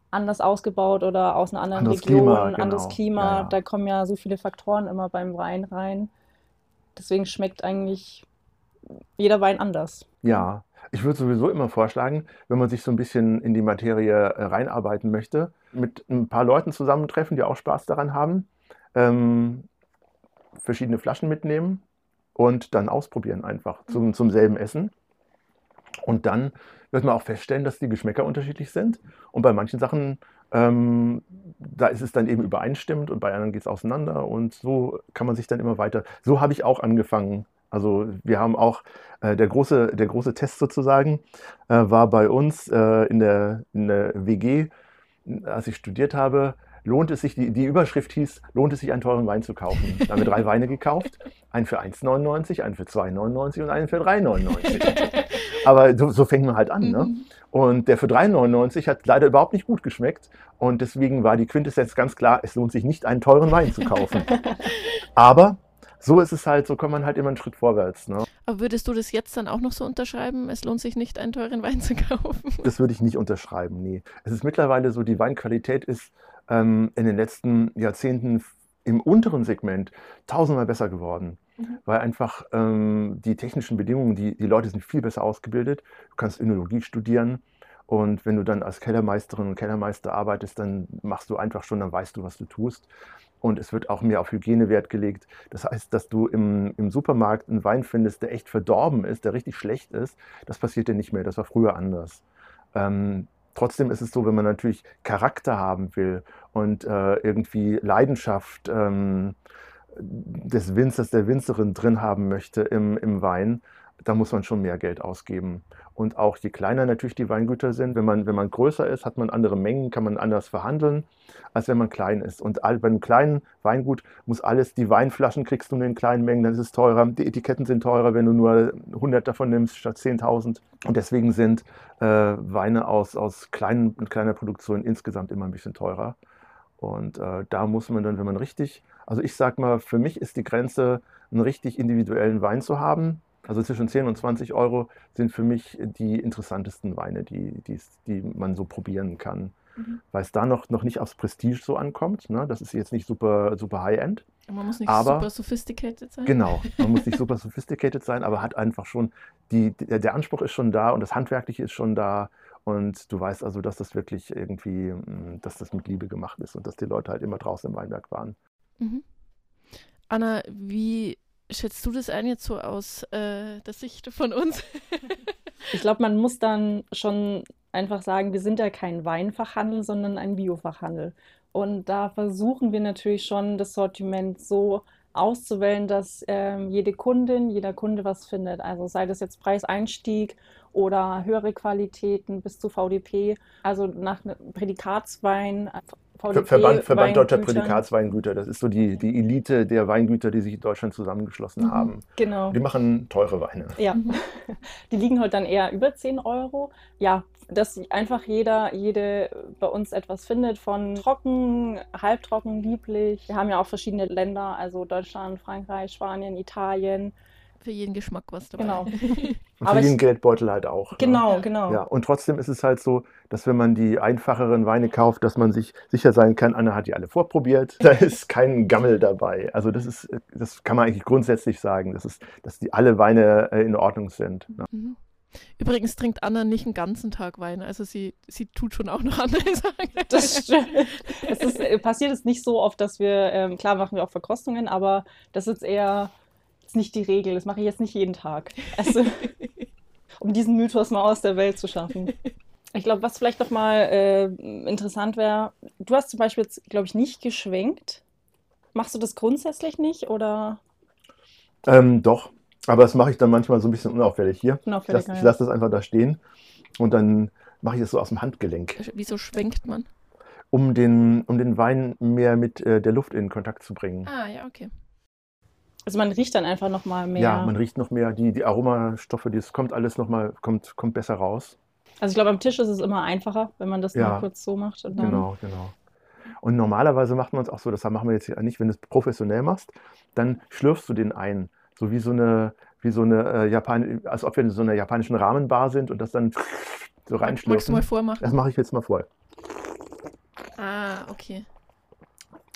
anders ausgebaut oder aus einer anderen Anderes Region, Klima, anderes genau. Klima. Ja, ja. Da kommen ja so viele Faktoren immer beim Wein rein. Deswegen schmeckt eigentlich jeder Wein anders. Ja, ich würde sowieso immer vorschlagen, wenn man sich so ein bisschen in die Materie äh, reinarbeiten möchte, mit ein paar Leuten zusammentreffen, die auch Spaß daran haben, ähm, verschiedene Flaschen mitnehmen und dann ausprobieren einfach zum, zum selben Essen. Und dann wird man auch feststellen, dass die Geschmäcker unterschiedlich sind. Und bei manchen Sachen, ähm, da ist es dann eben übereinstimmend und bei anderen geht es auseinander. Und so kann man sich dann immer weiter. So habe ich auch angefangen. Also wir haben auch äh, der, große, der große Test sozusagen äh, war bei uns äh, in, der, in der WG, als ich studiert habe, lohnt es sich, die, die Überschrift hieß, lohnt es sich einen teuren Wein zu kaufen. Da haben wir drei Weine gekauft, einen für 1,99, einen für 2,99 und einen für 3,99. Aber so, so fängt man halt an. Ne? Mhm. Und der für 3,99 hat leider überhaupt nicht gut geschmeckt. Und deswegen war die Quintessenz ganz klar, es lohnt sich nicht, einen teuren Wein zu kaufen. Aber so ist es halt, so kommt man halt immer einen Schritt vorwärts. Ne? Aber würdest du das jetzt dann auch noch so unterschreiben? Es lohnt sich nicht, einen teuren Wein zu kaufen. Das würde ich nicht unterschreiben, nee. Es ist mittlerweile so, die Weinqualität ist ähm, in den letzten Jahrzehnten im unteren Segment tausendmal besser geworden. Mhm. Weil einfach ähm, die technischen Bedingungen, die, die Leute sind viel besser ausgebildet. Du kannst Önologie studieren und wenn du dann als Kellermeisterin und Kellermeister arbeitest, dann machst du einfach schon, dann weißt du, was du tust. Und es wird auch mehr auf Hygiene Wert gelegt. Das heißt, dass du im, im Supermarkt einen Wein findest, der echt verdorben ist, der richtig schlecht ist, das passiert dir nicht mehr. Das war früher anders. Ähm, trotzdem ist es so, wenn man natürlich Charakter haben will und äh, irgendwie Leidenschaft ähm, des Winzers, der Winzerin drin haben möchte im, im Wein, da muss man schon mehr Geld ausgeben. Und auch je kleiner natürlich die Weingüter sind, wenn man, wenn man größer ist, hat man andere Mengen, kann man anders verhandeln, als wenn man klein ist. Und all, bei einem kleinen Weingut muss alles, die Weinflaschen kriegst du in den kleinen Mengen, dann ist es teurer. Die Etiketten sind teurer, wenn du nur 100 davon nimmst statt 10.000. Und deswegen sind äh, Weine aus, aus kleinen kleiner Produktion insgesamt immer ein bisschen teurer. Und äh, da muss man dann, wenn man richtig, also ich sag mal, für mich ist die Grenze, einen richtig individuellen Wein zu haben also zwischen 10 und 20 Euro sind für mich die interessantesten Weine, die, die, die man so probieren kann. Mhm. Weil es da noch, noch nicht aufs Prestige so ankommt. Ne? Das ist jetzt nicht super, super High-End. Man muss nicht aber, super sophisticated sein. Genau, man muss nicht super sophisticated sein, aber hat einfach schon, die, der, der Anspruch ist schon da und das Handwerkliche ist schon da. Und du weißt also, dass das wirklich irgendwie, hm, dass das mit Liebe gemacht ist und dass die Leute halt immer draußen im Weinberg waren. Mhm. Anna, wie schätzt du das ein jetzt so aus äh, der Sicht von uns? ich glaube, man muss dann schon einfach sagen, wir sind ja kein Weinfachhandel, sondern ein Biofachhandel. Und da versuchen wir natürlich schon, das Sortiment so auszuwählen, dass ähm, jede Kundin, jeder Kunde was findet. Also sei das jetzt Preiseinstieg oder höhere Qualitäten bis zu VDP. Also nach Prädikatswein, VDP Verband, Verband Deutscher Prädikatsweingüter. Das ist so die, die Elite der Weingüter, die sich in Deutschland zusammengeschlossen mhm, haben. Genau. Die machen teure Weine. Ja, die liegen halt dann eher über 10 Euro. Ja, dass einfach jeder, jede bei uns etwas findet von trocken, halbtrocken, lieblich. Wir haben ja auch verschiedene Länder, also Deutschland, Frankreich, Spanien, Italien für jeden Geschmack was dabei. Genau. Und für jeden Geldbeutel halt auch. Ne? Genau, ne? genau. Ja, und trotzdem ist es halt so, dass wenn man die einfacheren Weine kauft, dass man sich sicher sein kann, Anna hat die alle vorprobiert. Da ist kein Gammel dabei. Also das ist, das kann man eigentlich grundsätzlich sagen, dass, es, dass die alle Weine äh, in Ordnung sind. Ne? Mhm. Übrigens trinkt Anna nicht einen ganzen Tag Wein, also sie, sie tut schon auch noch andere Sachen. Das stimmt. Es ist, äh, passiert es nicht so oft, dass wir, ähm, klar machen wir auch Verkostungen, aber das ist eher ist nicht die Regel. Das mache ich jetzt nicht jeden Tag. Also, um diesen Mythos mal aus der Welt zu schaffen. Ich glaube, was vielleicht noch mal äh, interessant wäre, du hast zum Beispiel jetzt, glaube ich, nicht geschwenkt. Machst du das grundsätzlich nicht oder? Ähm, doch, aber das mache ich dann manchmal so ein bisschen unauffällig hier. Unauffällig, ich lasse lass das einfach da stehen und dann mache ich das so aus dem Handgelenk. Wieso schwenkt man? Um den, um den Wein mehr mit äh, der Luft in Kontakt zu bringen. Ah, ja, okay. Also man riecht dann einfach noch mal mehr. Ja, man riecht noch mehr. Die, die Aromastoffe, das kommt alles noch mal, kommt, kommt besser raus. Also ich glaube, am Tisch ist es immer einfacher, wenn man das ja, nur kurz so macht. genau, genau. Und normalerweise macht man es auch so, das machen wir jetzt nicht, wenn du es professionell machst, dann schlürfst du den ein. So wie so eine, wie so eine äh, Japan als ob wir in so einer japanischen Rahmenbar sind und das dann so reinschlürfen. Magst du mal vormachen? Das mache ich jetzt mal vor. Ah, okay.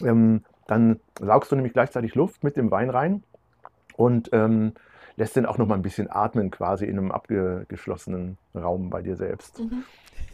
Ähm, dann saugst du nämlich gleichzeitig Luft mit dem Wein rein und ähm, lässt den auch noch mal ein bisschen atmen, quasi in einem abgeschlossenen Raum bei dir selbst. Mhm.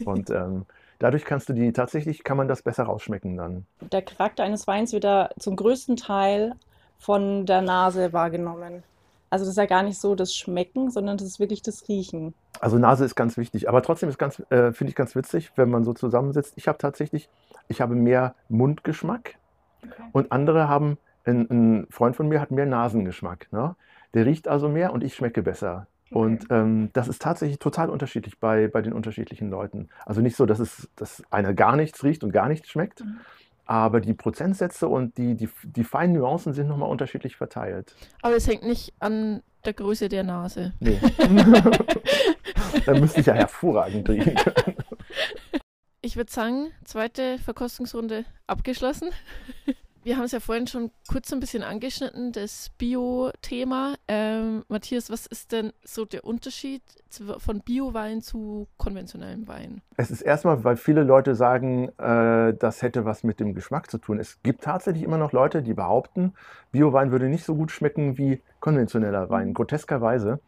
Und ähm, dadurch kannst du die tatsächlich, kann man das besser rausschmecken dann. Der Charakter eines Weins wird da zum größten Teil von der Nase wahrgenommen. Also das ist ja gar nicht so das Schmecken, sondern das ist wirklich das Riechen. Also Nase ist ganz wichtig, aber trotzdem ist ganz, äh, finde ich ganz witzig, wenn man so zusammensitzt. Ich habe tatsächlich, ich habe mehr Mundgeschmack Okay. Und andere haben, ein, ein, Freund von mir hat mehr Nasengeschmack. Ne? Der riecht also mehr und ich schmecke besser. Okay. Und ähm, das ist tatsächlich total unterschiedlich bei, bei den unterschiedlichen Leuten. Also nicht so, dass, es, dass einer gar nichts riecht und gar nichts schmeckt, mhm. aber die Prozentsätze und die, die, die feinen Nuancen sind nochmal unterschiedlich verteilt. Aber es hängt nicht an der Größe der Nase. Nee. Dann müsste ich ja hervorragend riechen können. Ich würde sagen, zweite Verkostungsrunde abgeschlossen. Wir haben es ja vorhin schon kurz ein bisschen angeschnitten, das Bio-Thema. Ähm, Matthias, was ist denn so der Unterschied von Bio-Wein zu konventionellem Wein? Es ist erstmal, weil viele Leute sagen, äh, das hätte was mit dem Geschmack zu tun. Es gibt tatsächlich immer noch Leute, die behaupten, Bio-Wein würde nicht so gut schmecken wie konventioneller Wein, mhm. groteskerweise.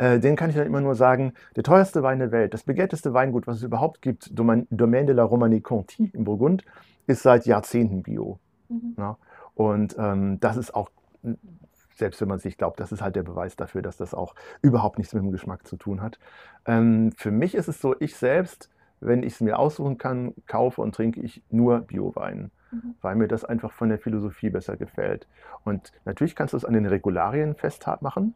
Äh, den kann ich dann immer nur sagen, der teuerste Wein der Welt, das begehrteste Weingut, was es überhaupt gibt, Domaine de la Romanie Conti im Burgund, ist seit Jahrzehnten Bio. Mhm. Ja? Und ähm, das ist auch, selbst wenn man sich glaubt, das ist halt der Beweis dafür, dass das auch überhaupt nichts mit dem Geschmack zu tun hat. Ähm, für mich ist es so, ich selbst wenn ich es mir aussuchen kann, kaufe und trinke ich nur Biowein, mhm. weil mir das einfach von der Philosophie besser gefällt. Und natürlich kannst du es an den Regularien festmachen.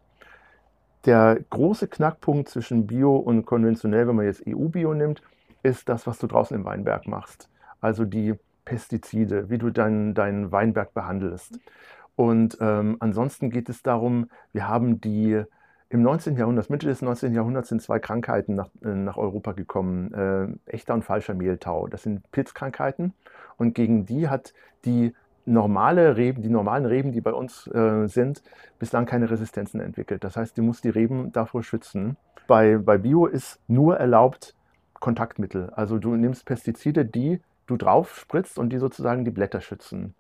Der große Knackpunkt zwischen Bio und konventionell, wenn man jetzt EU-Bio nimmt, ist das, was du draußen im Weinberg machst. Also die Pestizide, wie du deinen, deinen Weinberg behandelst. Und ähm, ansonsten geht es darum, wir haben die im 19. Jahrhundert, Mitte des 19. Jahrhunderts sind zwei Krankheiten nach, äh, nach Europa gekommen, äh, echter und falscher Mehltau. Das sind Pilzkrankheiten und gegen die hat die normale Reben, die normalen Reben, die bei uns äh, sind, bislang keine Resistenzen entwickelt. Das heißt, du musst die Reben davor schützen. Bei, bei Bio ist nur erlaubt Kontaktmittel. Also du nimmst Pestizide, die du drauf spritzt und die sozusagen die Blätter schützen.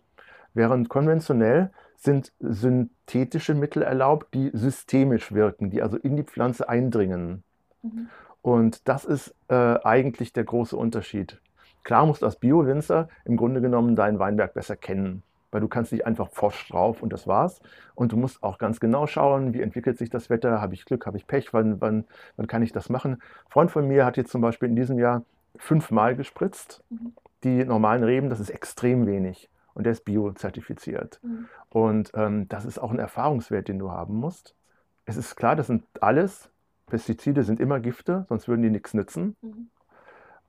Während konventionell sind synthetische Mittel erlaubt, die systemisch wirken, die also in die Pflanze eindringen. Mhm. Und das ist äh, eigentlich der große Unterschied. Klar musst du als Bio-Winzer im Grunde genommen deinen Weinberg besser kennen, weil du kannst nicht einfach forsch drauf und das war's. Und du musst auch ganz genau schauen, wie entwickelt sich das Wetter, habe ich Glück, habe ich Pech, wann, wann, wann kann ich das machen. Ein Freund von mir hat jetzt zum Beispiel in diesem Jahr fünfmal gespritzt. Mhm. Die normalen Reben, das ist extrem wenig. Und der ist bio-zertifiziert. Mhm. Und ähm, das ist auch ein Erfahrungswert, den du haben musst. Es ist klar, das sind alles, Pestizide sind immer Gifte, sonst würden die nichts nützen. Mhm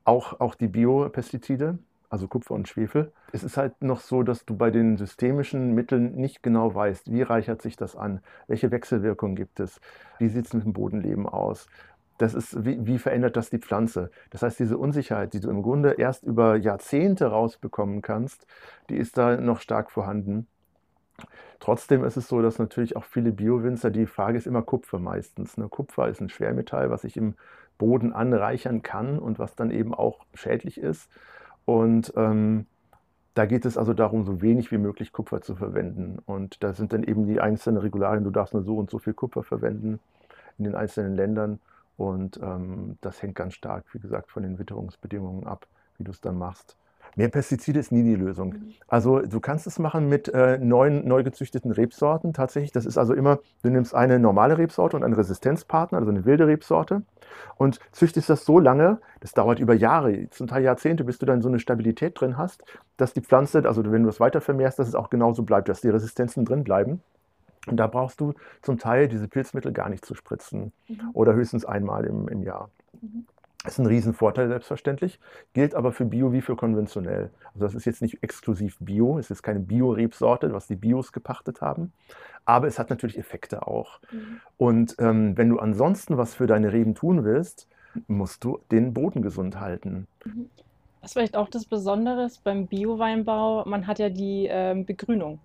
auch, auch die Biopestizide, also Kupfer und Schwefel. Es ist halt noch so, dass du bei den systemischen Mitteln nicht genau weißt, wie reichert sich das an, welche Wechselwirkung gibt es, wie sieht es mit dem Bodenleben aus. Das ist, wie, wie verändert das die Pflanze? Das heißt, diese Unsicherheit, die du im Grunde erst über Jahrzehnte rausbekommen kannst, die ist da noch stark vorhanden. Trotzdem ist es so, dass natürlich auch viele Biowinzer, die Frage ist immer Kupfer meistens. Ne? Kupfer ist ein Schwermetall, was sich im Boden anreichern kann und was dann eben auch schädlich ist. Und ähm, da geht es also darum, so wenig wie möglich Kupfer zu verwenden. Und da sind dann eben die einzelnen Regularien, du darfst nur so und so viel Kupfer verwenden in den einzelnen Ländern. Und ähm, das hängt ganz stark, wie gesagt, von den Witterungsbedingungen ab, wie du es dann machst. Mehr Pestizide ist nie die Lösung. Mhm. Also du kannst es machen mit äh, neuen, neu gezüchteten Rebsorten tatsächlich. Das ist also immer, du nimmst eine normale Rebsorte und einen Resistenzpartner, also eine wilde Rebsorte und züchtest das so lange, das dauert über Jahre, zum Teil Jahrzehnte, bis du dann so eine Stabilität drin hast, dass die Pflanze, also wenn du es weiter vermehrst, dass es auch genauso bleibt, dass die Resistenzen drin bleiben. Und da brauchst du zum Teil diese Pilzmittel gar nicht zu spritzen mhm. oder höchstens einmal im, im Jahr. Mhm. Das ist ein Riesenvorteil selbstverständlich, gilt aber für Bio wie für konventionell. Also das ist jetzt nicht exklusiv Bio, es ist keine Bio-Rebsorte, was die Bios gepachtet haben, aber es hat natürlich Effekte auch. Mhm. Und ähm, wenn du ansonsten was für deine Reben tun willst, musst du den Boden gesund halten. Mhm. Was vielleicht auch das Besondere beim Bio-Weinbau, man hat ja die ähm, Begrünung.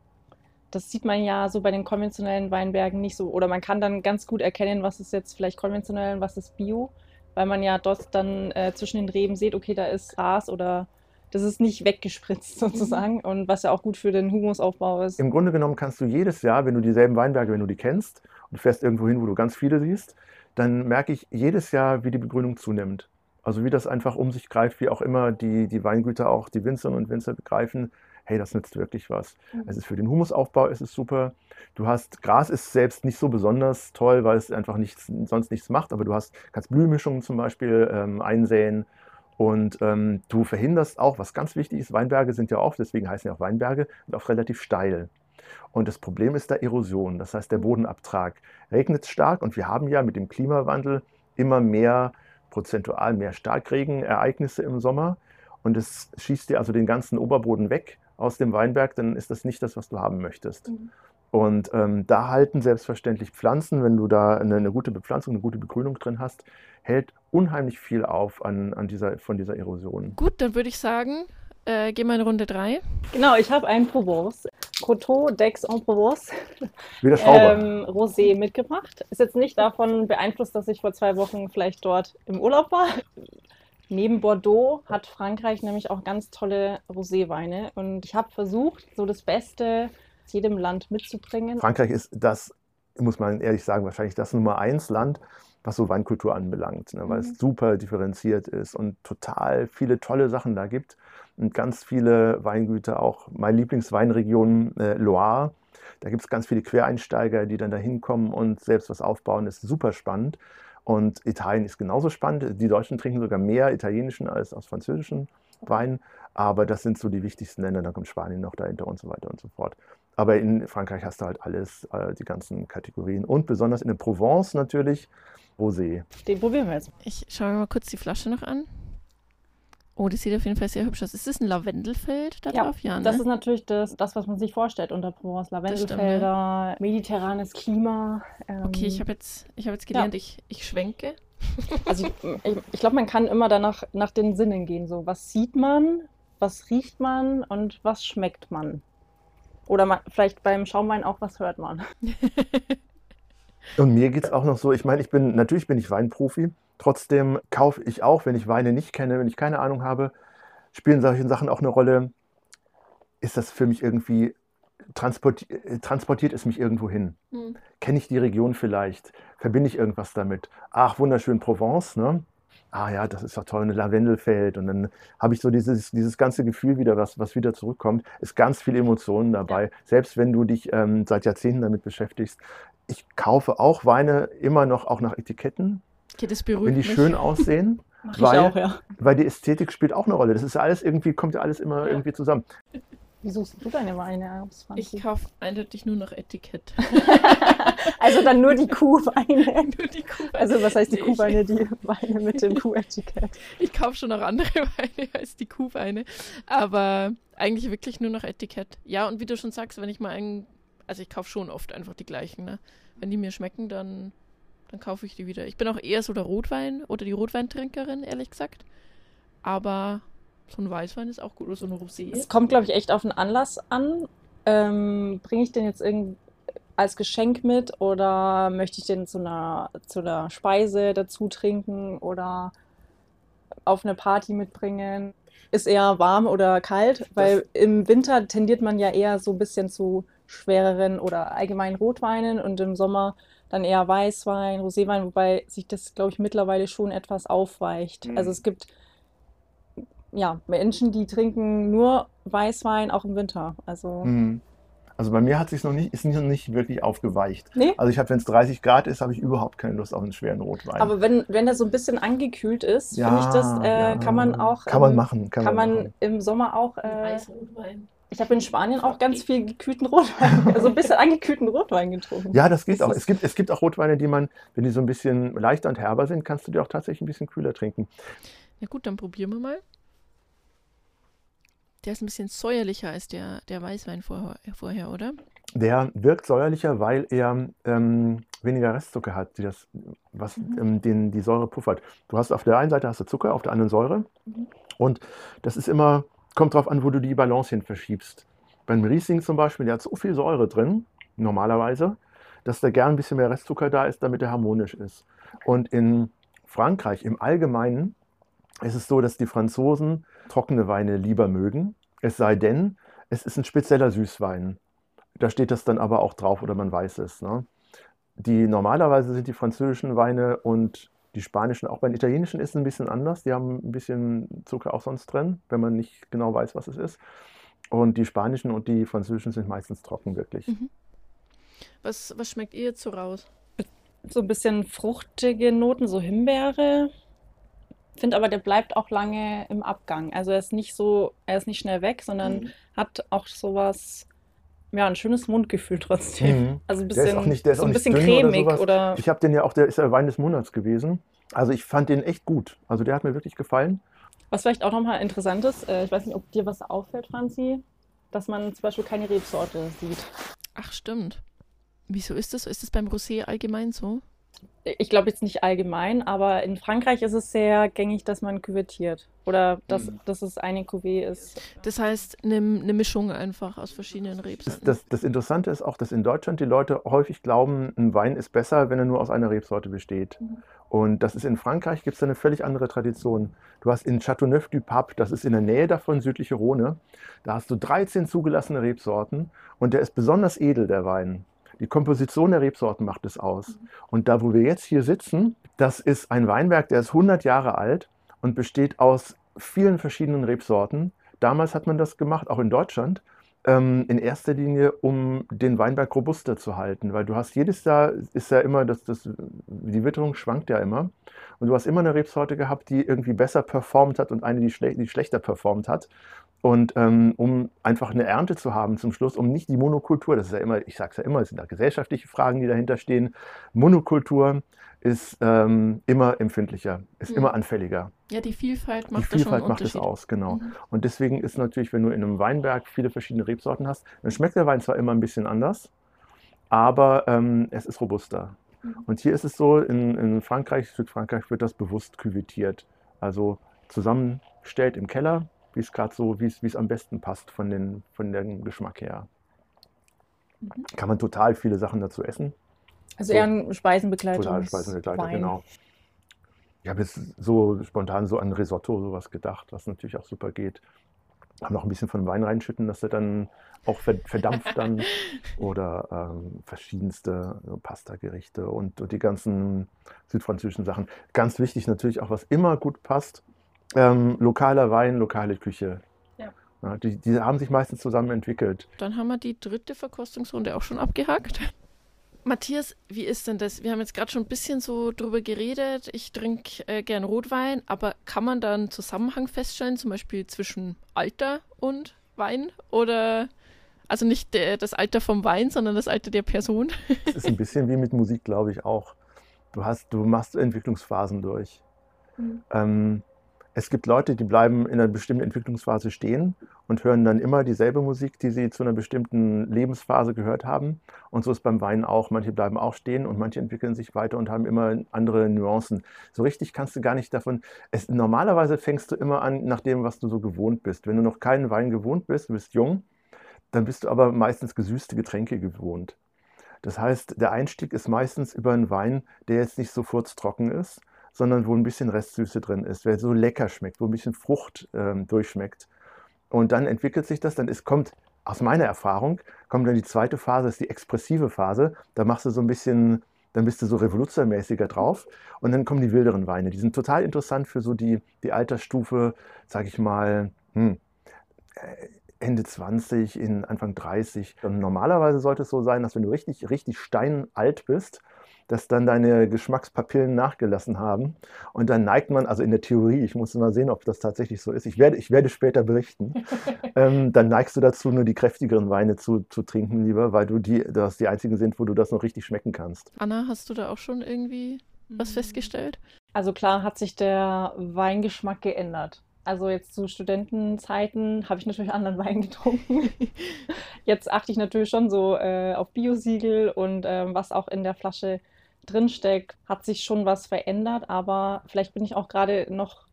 Das sieht man ja so bei den konventionellen Weinbergen nicht so. Oder man kann dann ganz gut erkennen, was ist jetzt vielleicht konventionell und was ist Bio weil man ja dort dann äh, zwischen den Reben sieht, okay, da ist Gras oder das ist nicht weggespritzt sozusagen mhm. und was ja auch gut für den Humusaufbau ist. Im Grunde genommen kannst du jedes Jahr, wenn du dieselben Weinberge, wenn du die kennst und fährst irgendwo hin, wo du ganz viele siehst, dann merke ich jedes Jahr, wie die Begrünung zunimmt. Also wie das einfach um sich greift, wie auch immer die, die Weingüter auch, die Winzerinnen und Winzer begreifen, hey, das nützt wirklich was. Mhm. Es ist für den Humusaufbau ist es super. Du hast, Gras ist selbst nicht so besonders toll, weil es einfach nichts, sonst nichts macht, aber du hast, kannst Blühmischungen zum Beispiel ähm, einsäen und ähm, du verhinderst auch, was ganz wichtig ist, Weinberge sind ja oft, deswegen heißen ja auch Weinberge, und auch relativ steil. Und das Problem ist da Erosion, das heißt der mhm. Bodenabtrag. Regnet es stark und wir haben ja mit dem Klimawandel immer mehr, prozentual mehr Starkregenereignisse im Sommer und es schießt dir also den ganzen Oberboden weg aus dem Weinberg, dann ist das nicht das, was du haben möchtest. Mhm. Und ähm, da halten selbstverständlich Pflanzen, wenn du da eine, eine, gute Bepflanzung, eine gute Begrünung drin hast, hält unheimlich viel auf an, an dieser, von dieser Erosion. Gut, dann würde ich sagen, äh, gehen wir in Runde 3. Genau, ich habe einen Provence, Coteau d'Aix en Provence, Wie der Schrauber. Ähm, Rosé mitgebracht. Ist jetzt nicht davon beeinflusst, dass ich vor zwei Wochen vielleicht dort im Urlaub war. Neben Bordeaux hat Frankreich nämlich auch ganz tolle Roséweine. Und ich habe versucht, so das Beste aus jedem Land mitzubringen. Frankreich ist das, muss man ehrlich sagen, wahrscheinlich das Nummer eins Land, was so Weinkultur anbelangt, ne, weil mhm. es super differenziert ist und total viele tolle Sachen da gibt. Und ganz viele Weingüter, auch meine Lieblingsweinregion äh, Loire. Da gibt es ganz viele Quereinsteiger, die dann da hinkommen und selbst was aufbauen. Das ist super spannend. Und Italien ist genauso spannend. Die Deutschen trinken sogar mehr italienischen als aus französischen Weinen. Aber das sind so die wichtigsten Länder. Dann kommt Spanien noch dahinter und so weiter und so fort. Aber in Frankreich hast du halt alles, äh, die ganzen Kategorien. Und besonders in der Provence natürlich Rosé. Den probieren wir jetzt. Ich schaue mir mal kurz die Flasche noch an. Oh, das sieht auf jeden Fall sehr hübsch aus. Ist das ein Lavendelfeld da Ja, drauf? Ja, ne? Das ist natürlich das, das, was man sich vorstellt unter Provence. Lavendelfelder, mediterranes Klima. ähm, okay, ich habe jetzt, ich hab jetzt gelernt, ich, ich schwenke. Also ich, ich, ich glaube, man kann immer danach nach den Sinnen gehen. So, was sieht man, was riecht man und was schmeckt man? Oder man, vielleicht beim Schaumwein auch, was hört man? Und mir geht es auch noch so, ich meine, ich bin, natürlich bin ich Weinprofi, trotzdem kaufe ich auch, wenn ich Weine nicht kenne, wenn ich keine Ahnung habe, spielen solche Sachen auch eine Rolle. Ist das für mich irgendwie, transporti äh, transportiert es mich irgendwo hin? Hm. Kenne ich die Region vielleicht? Verbinde ich irgendwas damit? Ach, wunderschön Provence, ne? Ah ja, das ist doch toll, ein Lavendelfeld. Und dann habe ich so dieses, dieses ganze Gefühl wieder, was, was wieder zurückkommt. Ist ganz viel Emotionen dabei. Selbst wenn du dich ähm, seit Jahrzehnten damit beschäftigst. Ich kaufe auch Weine immer noch auch nach Etiketten, Okay, das beruhigt wenn die mich. schön aussehen. Mach ich Weil- auch, ja. Weil die Ästhetik spielt auch eine Rolle. Das ist alles irgendwie, kommt ja alles immer irgendwie zusammen. Wie suchst du deine Weine aus? Ich kaufe eindeutig nur noch Etikett. Also dann nur die Kuhweine. nur die Kuhweine. Also was heißt die Nee, Kuhweine? Die Weine mit dem Kuhetikett. Ich kaufe schon noch andere Weine als die Kuhweine. Aber eigentlich wirklich nur noch Etikett. Ja, und wie du schon sagst, wenn ich mal einen. Also ich kaufe schon oft einfach die gleichen, ne? Wenn die mir schmecken, dann, dann kaufe ich die wieder. Ich bin auch eher so der Rotwein oder die Rotweintrinkerin, ehrlich gesagt. Aber so ein Weißwein ist auch gut. Oder so ein Rosé. Es kommt, glaube ich, echt auf den Anlass an. Ähm, Bringe ich den jetzt irgend als Geschenk mit oder möchte ich den zu einer, zu einer Speise dazu trinken oder auf eine Party mitbringen? Ist eher warm oder kalt? Weil im Winter tendiert man ja eher so ein bisschen zu schwereren oder allgemein Rotweinen und im Sommer dann eher Weißwein, Roséwein, wobei sich das, glaube ich, mittlerweile schon etwas aufweicht. Mhm. Also es gibt ja, Menschen, die trinken nur Weißwein auch im Winter. Also, Mhm. Also bei mir hat sich noch nicht, ist noch nicht wirklich aufgeweicht. nee. Also ich habe, wenn es 30 Grad ist, habe ich überhaupt keine Lust auf einen schweren Rotwein. Aber wenn, wenn der so ein bisschen angekühlt ist, finde ich das, äh, ja. kann man auch. Kann man machen. Kann, Kann man machen. im Sommer auch. Äh, Weißrotwein. Ich habe in Spanien auch ganz viel gekühlten Rotwein, also ein bisschen angekühlten Rotwein getrunken. Ja, das geht Das auch. Es gibt, es gibt auch Rotweine, die man, wenn die so ein bisschen leichter und herber sind, kannst du die auch tatsächlich ein bisschen kühler trinken. Ja gut, dann probieren wir mal. Der ist ein bisschen säuerlicher als der, der Weißwein vorher, vorher, oder? Der wirkt säuerlicher, weil er ähm, weniger Restzucker hat, die das, was Mhm. ähm, den, die Säure puffert. Du hast auf der einen Seite hast du Zucker, auf der anderen Säure. Mhm. Und das ist immer, kommt drauf an, wo du die Balance hin verschiebst. Beim Riesling zum Beispiel, der hat so viel Säure drin, normalerweise, dass da gern ein bisschen mehr Restzucker da ist, damit er harmonisch ist. Und in Frankreich im Allgemeinen ist es so, dass die Franzosen trockene Weine lieber mögen. Es sei denn, es ist ein spezieller Süßwein. Da steht das dann aber auch drauf oder man weiß es. Ne? Die normalerweise sind die französischen Weine und die spanischen, auch bei den italienischen ist es ein bisschen anders. Die haben ein bisschen Zucker auch sonst drin, wenn man nicht genau weiß, was es ist. Und die spanischen und die französischen sind meistens trocken, wirklich. Mhm. Was, was schmeckt ihr jetzt so raus? So ein bisschen fruchtige Noten, so Himbeere. Finde aber, der bleibt auch lange im Abgang. Also er ist nicht so, er ist nicht schnell weg, sondern Mhm. hat auch sowas, ja, ein schönes Mundgefühl trotzdem. Mhm. Also ein Der ist bisschen, auch nicht- der ist so ein bisschen oder cremig sowas. oder, Ich habe den ja auch, der ist der Wein des Monats gewesen. Also ich fand den echt gut. Also der hat mir wirklich gefallen. was vielleicht auch nochmal interessant ist, äh, ich weiß nicht, ob dir was auffällt, Franzi, dass man zum Beispiel keine Rebsorte sieht. Ach, stimmt. Wieso ist das so? Ist das beim Rosé allgemein so? Ich glaube jetzt nicht allgemein, aber in Frankreich ist es sehr gängig, dass man küvettiert. Oder dass, Mhm. dass es eine Cuvée ist. Das heißt, eine, eine Mischung einfach aus verschiedenen Das, Rebsorten. das, das Interessante ist auch, dass in Deutschland die Leute häufig glauben, ein Wein ist besser, wenn er nur aus einer Rebsorte besteht. Mhm. Und das ist in Frankreich, gibt es eine völlig andere Tradition. Du hast in Châteauneuf-du-Pape, das ist in der Nähe davon, südliche Rhone, da hast du 13 zugelassene Rebsorten und der ist besonders edel, der Wein. Die Komposition der Rebsorten macht es aus. Und da, wo wir jetzt hier sitzen, das ist ein Weinberg, der ist 100 Jahre alt und besteht aus vielen verschiedenen Rebsorten. Damals hat man das gemacht, auch in Deutschland. ähm, in erster Linie, um den Weinberg robuster zu halten, weil du hast jedes Jahr ist ja immer, das, das, die Witterung schwankt ja immer und du hast immer eine Rebsorte gehabt, die irgendwie besser performt hat und eine, die, schle die schlechter performt hat. Und ähm, um einfach eine Ernte zu haben zum Schluss, um nicht die Monokultur, das ist ja immer, ich sage es ja immer, es sind da gesellschaftliche Fragen, die dahinter stehen. Monokultur ist ähm, immer empfindlicher, ist mhm. immer anfälliger. Ja, die Vielfalt macht Die Vielfalt macht es aus, genau. Mhm. Und deswegen ist natürlich, wenn du in einem Weinberg viele verschiedene Rebsorten hast, dann schmeckt der Wein zwar immer ein bisschen anders, aber ähm, es ist robuster. Mhm. Und hier ist es so, in, in Frankreich, Südfrankreich wird das bewusst küvetiert. Also zusammengestellt im Keller, wie es gerade so, wie es am besten passt von, den, von dem Geschmack her. Mhm. Kann man total viele Sachen dazu essen. Also so, eher ein Speisenbegleitung. Total Speisenbegleiter, genau. Ich habe jetzt so spontan so an Risotto sowas gedacht, was natürlich auch super geht. Noch ein bisschen von Wein reinschütten, dass er dann auch verdampft dann. Oder ähm, verschiedenste Pasta-Gerichte und, und die ganzen südfranzösischen Sachen. Ganz wichtig natürlich auch, was immer gut passt, ähm, lokaler Wein, lokale Küche. Ja. Ja, die, die haben sich meistens zusammen entwickelt. Dann haben wir die dritte Verkostungsrunde auch schon abgehakt. Matthias, wie ist denn das? Wir haben jetzt gerade schon ein bisschen so drüber geredet. Ich trinke äh, gern Rotwein, aber kann man da einen Zusammenhang feststellen, zum Beispiel zwischen Alter und Wein? Oder also nicht der, das Alter vom Wein, sondern das Alter der Person? Das ist ein bisschen wie mit Musik, glaube ich, auch. Du hast, du machst Entwicklungsphasen durch. Mhm. Ähm, es gibt Leute, die bleiben in einer bestimmten Entwicklungsphase stehen und hören dann immer dieselbe Musik, die sie zu einer bestimmten Lebensphase gehört haben. Und so ist beim Wein auch. Manche bleiben auch stehen und manche entwickeln sich weiter und haben immer andere Nuancen. So richtig kannst du gar nicht davon. Es, normalerweise fängst du immer an nach dem, was du so gewohnt bist. Wenn du noch keinen Wein gewohnt bist, du bist jung, dann bist du aber meistens gesüßte Getränke gewohnt. Das heißt, der Einstieg ist meistens über einen Wein, der jetzt nicht so furztrocken ist, sondern wo ein bisschen Restsüße drin ist, der so lecker schmeckt, wo ein bisschen Frucht ähm, durchschmeckt. Und dann entwickelt sich das, dann ist, kommt aus meiner Erfahrung, kommt dann die zweite Phase, ist die expressive Phase. Da machst du so ein bisschen, dann bist du so revoluzermäßiger drauf. Und dann kommen die wilderen Weine. Die sind total interessant für so die, die Altersstufe, sag ich mal, hm, äh, Ende 20, in Anfang 30. Und normalerweise sollte es so sein, dass wenn du richtig, richtig steinalt bist, dass dann deine Geschmackspapillen nachgelassen haben. Und dann neigt man, also in der Theorie, ich muss mal sehen, ob das tatsächlich so ist, ich werde, ich werde später berichten, ähm, dann neigst du dazu, nur die kräftigeren Weine zu, zu trinken lieber, weil du die, das die einzigen sind, wo du das noch richtig schmecken kannst. Anna, hast du da auch schon irgendwie was mhm. festgestellt? Also klar hat sich der Weingeschmack geändert. Also jetzt zu Studentenzeiten habe ich natürlich anderen Wein getrunken. Jetzt achte ich natürlich schon so äh, auf Biosiegel und äh, was auch in der Flasche drinsteckt, hat sich schon was verändert, aber vielleicht bin ich auch gerade noch